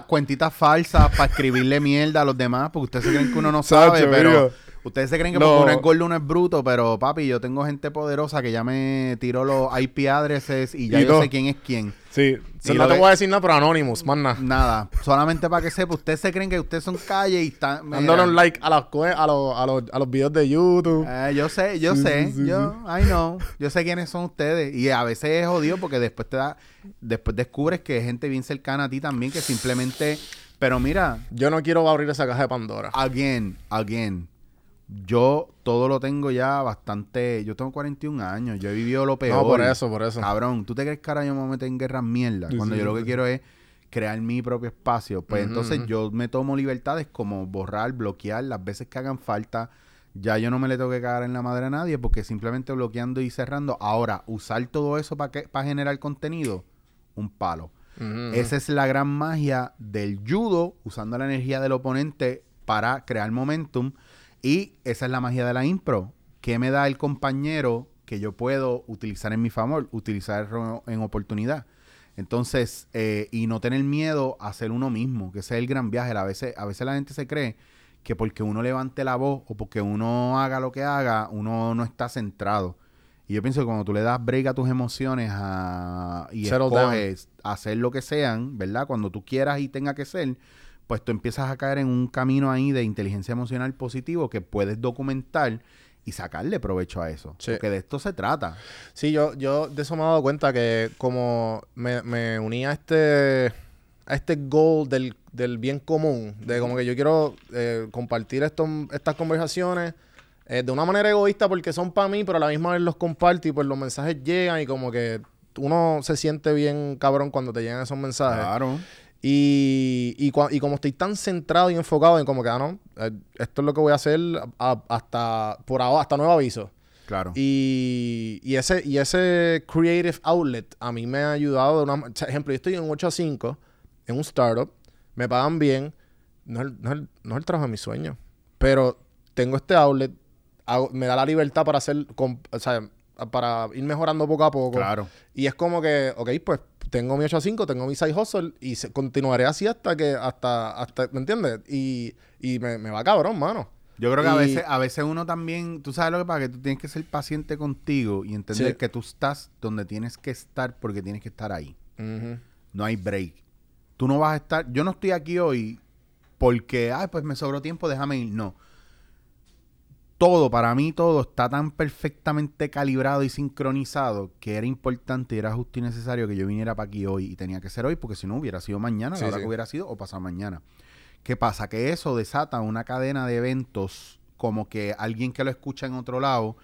S3: cuentitas falsas para escribirle mierda a los demás, porque ustedes se creen que uno no sabe, pero. Ustedes se creen que
S1: No.
S3: porque uno es gordo, uno es bruto, pero papi, yo tengo gente poderosa que ya me tiró los IP addresses y ya
S1: Y
S3: yo
S1: todo.
S3: sé quién es quién.
S1: Sí,
S3: Y
S1: no te voy a decir nada, pero Anonymous, más nada.
S3: Nada, solamente para que sepa, ustedes se creen que ustedes son calle y están...
S1: Dándole un like a, las a, los, a, los, a los videos de YouTube.
S3: Eh, yo sé, yo
S1: Sí,
S3: sé,
S1: sí, sí,
S3: yo, I know, yo sé quiénes son ustedes y a veces es jodido porque después te da, después descubres que es gente bien cercana a ti también que simplemente, pero mira,
S1: Yo no quiero abrir esa caja de Pandora.
S3: again, again, yo todo lo tengo ya bastante, yo tengo 41 años, yo he vivido lo peor.
S1: no, por eso, por eso.
S3: Cabrón, ¿tú te crees que ahora yo me meter en guerras mierda?
S1: Sí,
S3: Cuando
S1: sí,
S3: yo lo que quiero es crear mi propio espacio. Pues entonces yo me tomo libertades como borrar, bloquear las veces que hagan falta. Ya yo no me le tengo que cagar en la madre a nadie porque simplemente bloqueando y cerrando. Ahora, usar todo eso para para generar contenido, un palo. Esa es la gran magia del judo, usando la energía del oponente para crear momentum. Y esa es la magia de la impro. ¿Qué me da el compañero que yo puedo utilizar en mi favor? Utilizarlo en oportunidad. Entonces, eh, y no tener miedo a ser uno mismo, que ese es el gran viaje. A veces, a veces la gente se cree que porque uno levante la voz o porque uno haga lo que haga, uno no está centrado. Y yo pienso que cuando tú le das break a tus emociones a, y
S1: Settle
S3: escoges hacer lo que sean, ¿verdad? Cuando tú quieras y tenga que ser, pues tú empiezas a caer en un camino ahí de inteligencia emocional positivo que puedes documentar y sacarle provecho a eso.
S1: Sí.
S3: Porque de esto se trata.
S1: Sí, yo, yo de eso me he dado cuenta que como me, me uní a este, a este goal del, del bien común, de como que yo quiero eh, compartir estos, estas conversaciones eh, de una manera egoísta porque son para mí, pero a la misma vez los comparto y pues los mensajes llegan y como que uno se siente bien cabrón cuando te llegan esos mensajes.
S3: Claro.
S1: Y, y, y como estoy tan centrado y enfocado en como que, ah, no, eh, esto es lo que voy a hacer a- hasta, por ahora, hasta nuevo aviso.
S3: Claro.
S1: Y, y ese, y ese creative outlet a mí me ha ayudado de una o sea, ejemplo, yo estoy en un 8 a 5, en un startup, me pagan bien, no es el, no es el- no es el trabajo de mis sueños, pero tengo este outlet, hago- me da la libertad para hacer, o sea, para ir mejorando poco a poco.
S3: Claro.
S1: Y es como que, ok, pues tengo mi 8 a 5, tengo mi side hustle y se- continuaré así hasta que, hasta, hasta, ¿me entiendes? Y, y me, me va cabrón, mano.
S3: Yo creo que a veces, a veces uno también, tú sabes lo que pasa, que tú tienes que ser paciente contigo y entender
S1: Sí.
S3: que tú estás donde tienes que estar porque tienes que estar ahí. No hay break. Tú no vas a estar, yo no estoy aquí hoy porque, ay, pues me sobró tiempo, déjame ir. No. Todo, para mí todo está tan perfectamente calibrado y sincronizado que era importante y era justo y necesario que yo viniera para aquí hoy y tenía que ser hoy porque si no hubiera sido mañana,
S1: Sí,
S3: la hora
S1: sí.
S3: que hubiera sido o pasado mañana. ¿Qué pasa? Que eso desata una cadena de eventos como que alguien que lo escucha en otro lado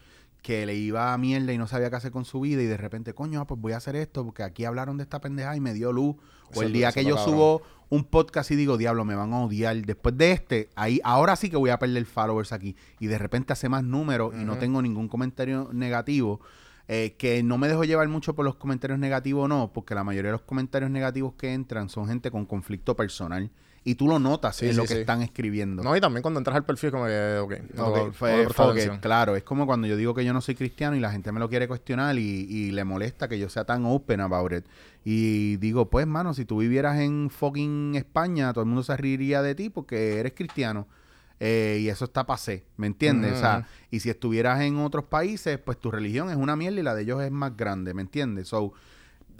S3: que le iba a mierda y no sabía qué hacer con su vida y de repente, coño, ah, pues voy a hacer esto porque aquí hablaron de esta pendeja y me dio luz.
S1: Eso
S3: o el día que yo subo un podcast y digo, diablo, me van a odiar. Después de este, ahí, ahora sí que voy a perder followers aquí. Y de repente hace más números y no tengo ningún comentario negativo. eh, que no me dejo llevar mucho por los comentarios negativos, no, porque la mayoría de los comentarios negativos que entran son gente con conflicto personal. Y tú lo notas
S1: Sí,
S3: en
S1: sí,
S3: lo que
S1: sí.
S3: están escribiendo.
S1: No, y también cuando entras al perfil, como que, ok, no,
S3: Ok,
S1: no,
S3: fue-
S1: no le prestas
S3: fuck it,
S1: atención.
S3: claro, es como cuando yo digo que yo no soy cristiano y la gente me lo quiere cuestionar y, y le molesta que yo sea tan open about it. Y digo, pues, mano, si tú vivieras en fucking España, todo el mundo se reiría de ti porque eres cristiano. Eh, y eso está pasé, ¿me entiendes? O sea,
S1: Ujú.
S3: y si estuvieras en otros países, pues tu religión es una mierda y la de ellos es más grande, ¿me entiendes? So,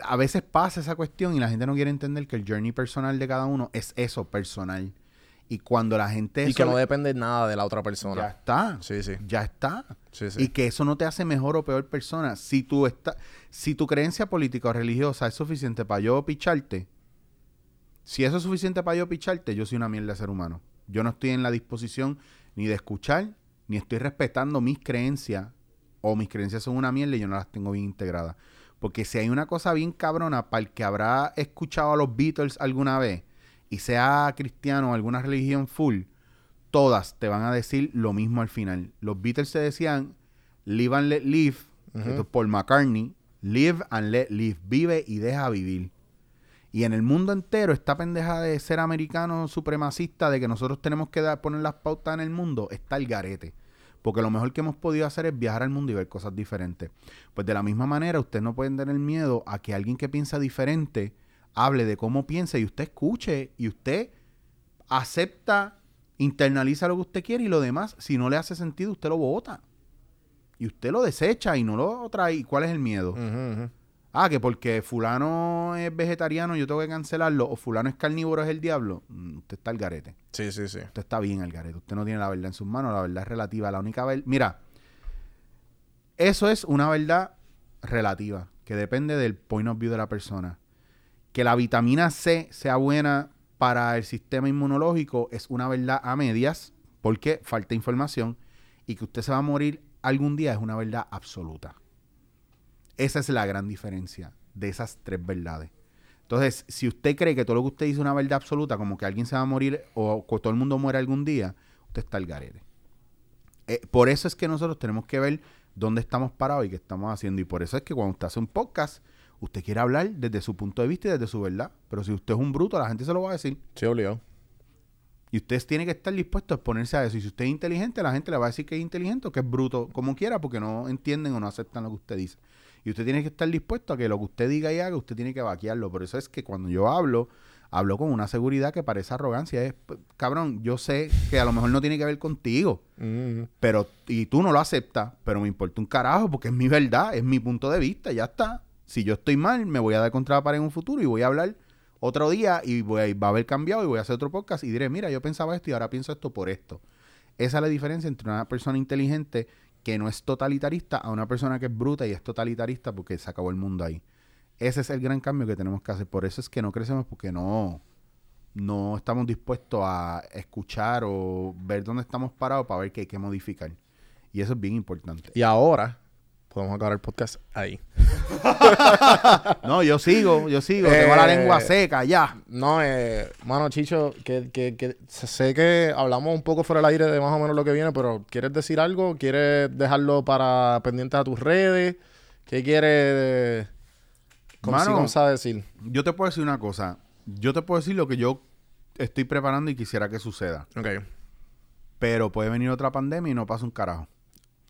S3: a veces pasa esa cuestión y la gente no quiere entender que el journey personal de cada uno es eso, personal. Y cuando la gente...
S1: Y
S3: eso
S1: que no depende nada de la otra
S3: ya
S1: persona.
S3: está.
S1: Sí, sí.
S3: Ya está.
S1: Sí, sí.
S3: Y que eso no te hace mejor o peor persona. Si tú está, si tu creencia política o religiosa es suficiente para yo picharte, si eso es suficiente para yo picharte, yo soy una mierda de ser humano. Yo no estoy en la disposición ni de escuchar, ni estoy respetando mis creencias, o mis creencias son una mierda y yo no las tengo bien integradas. Porque si hay una cosa bien cabrona para el que habrá escuchado a los Beatles alguna vez y sea cristiano o alguna religión full, todas te van a decir lo mismo al final. Los Beatles se decían live and let live,
S1: Ujú.
S3: esto es Paul McCartney, live and let live, vive y deja vivir. Y en el mundo entero, esta pendeja de ser americano supremacista, de que nosotros tenemos que dar, poner las pautas en el mundo, está el garete. Porque lo mejor que hemos podido hacer es viajar al mundo y ver cosas diferentes. Pues de la misma manera, ustedes no pueden tener miedo a que alguien que piensa diferente hable de cómo piensa y usted escuche y usted acepta, internaliza lo que usted quiere y lo demás, si no le hace sentido, usted lo vota. Y usted lo desecha y no lo trae. ¿Y cuál es el miedo?
S1: Ujú.
S3: Ah, que porque fulano es vegetariano yo tengo que cancelarlo o fulano es carnívoro es el diablo. Mm, Usted está al garete.
S1: Sí, sí, sí.
S3: Usted está bien al garete. Usted no tiene la verdad en sus manos. La verdad es relativa. La única verdad... Mira, eso es una verdad relativa que depende del point of view de la persona. Que la vitamina C sea buena para el sistema inmunológico es una verdad a medias porque falta información y que usted se va a morir algún día es una verdad absoluta. Esa es la gran diferencia de esas tres verdades. Entonces, si usted cree que todo lo que usted dice es una verdad absoluta, como que alguien se va a morir o que todo el mundo muere algún día, usted está al garete. Eh, por eso es que nosotros tenemos que ver dónde estamos parados y qué estamos haciendo. Y por eso es que cuando usted hace un podcast, usted quiere hablar desde su punto de vista y desde su verdad. Pero si usted es un bruto, la gente se lo va a decir.
S1: Sí, obligado.
S3: Y usted tiene que estar dispuesto a exponerse a eso. Y si usted es inteligente, la gente le va a decir que es inteligente o que es bruto, como quiera, porque no entienden o no aceptan lo que usted dice. Y usted tiene que estar dispuesto a que lo que usted diga y haga, usted tiene que vaquearlo. Por eso es que cuando yo hablo, hablo con una seguridad que parece arrogancia. Es, cabrón, yo sé que a lo mejor no tiene que ver contigo,
S1: Ujú.
S3: pero y tú no lo aceptas, pero me importa un carajo porque es mi verdad, es mi punto de vista, ya está. Si yo estoy mal, me voy a dar contra la pared en un futuro y voy a hablar otro día y voy a, va a haber cambiado y voy a hacer otro podcast y diré, mira, yo pensaba esto y ahora pienso esto por esto. Esa es la diferencia entre una persona inteligente que no es totalitarista a una persona que es bruta y es totalitarista porque se acabó el mundo ahí. Ese es el gran cambio que tenemos que hacer. Por eso es que no crecemos porque no, no estamos dispuestos a escuchar o ver dónde estamos parados para ver qué hay que modificar. Y eso es bien importante.
S1: Y ahora podemos acabar el podcast ahí.
S3: No, yo sigo, yo sigo. Tengo la
S1: Eh,
S3: lengua seca ya.
S1: No, eh, mano, Chicho, que, que, que sé que hablamos un poco fuera del aire de más o menos lo que viene, pero ¿quieres decir algo? ¿Quieres dejarlo para pendientes a tus redes? ¿Qué quieres ¿Cómo,
S3: Mano.
S1: sabes decir?
S3: Yo te puedo decir una cosa. Yo te puedo decir lo que yo estoy preparando y quisiera que suceda.
S1: Ok.
S3: Pero puede venir otra pandemia y no pasa un carajo.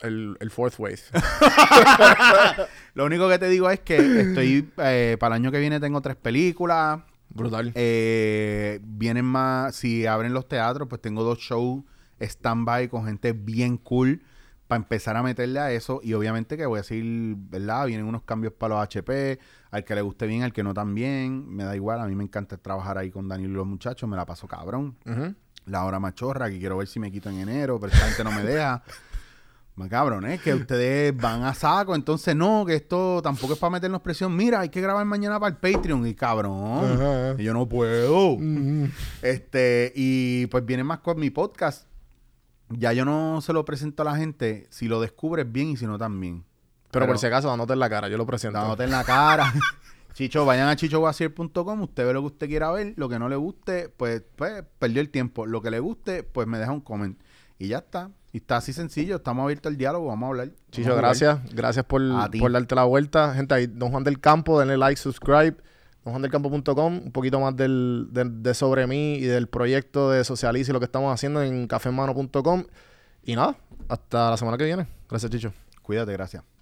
S1: El, el fourth wave.
S3: Lo único que te digo es que estoy, eh, para el año que viene tengo tres películas.
S1: Brutal.
S3: Eh, vienen más, si abren los teatros, pues tengo dos shows stand-by con gente bien cool para empezar a meterle a eso. Y obviamente que voy a decir, ¿verdad? Vienen unos cambios para los HP, al que le guste bien, al que no tan bien. Me da igual, a mí me encanta trabajar ahí con Daniel y los muchachos, me la paso cabrón. La hora machorra, que quiero ver si me quito en enero, pero esta gente no me deja. Cabrón, ¿eh? Que ustedes van a saco, entonces no, que esto tampoco es para meternos presión. Mira, hay que grabar mañana para el Patreon. Y cabrón,
S1: Ajá.
S3: y yo no puedo. Este, y pues viene más con mi podcast. Ya yo no se lo presento a la gente si lo descubres bien y si no también.
S1: Pero, por si acaso, dándote en la cara, yo lo presento.
S3: Dándote en la cara. Chicho, vayan a chichowasier.com, usted ve lo que usted quiera ver, lo que no le guste, pues, pues perdió el tiempo. Lo que le guste, pues me deja un comment. Y ya está. Y está así sencillo, estamos abiertos al diálogo, vamos a hablar.
S1: Chicho,
S3: a
S1: gracias. Gracias por, por darte la vuelta. Gente, ahí, Don Juan del Campo, denle like, subscribe. DonJuanDelCampo.com, un poquito más del, de, de sobre mí y del proyecto de Socialice y lo que estamos haciendo en cafemano.com. Y nada, hasta la semana que viene. Gracias, Chicho.
S3: Cuídate, gracias.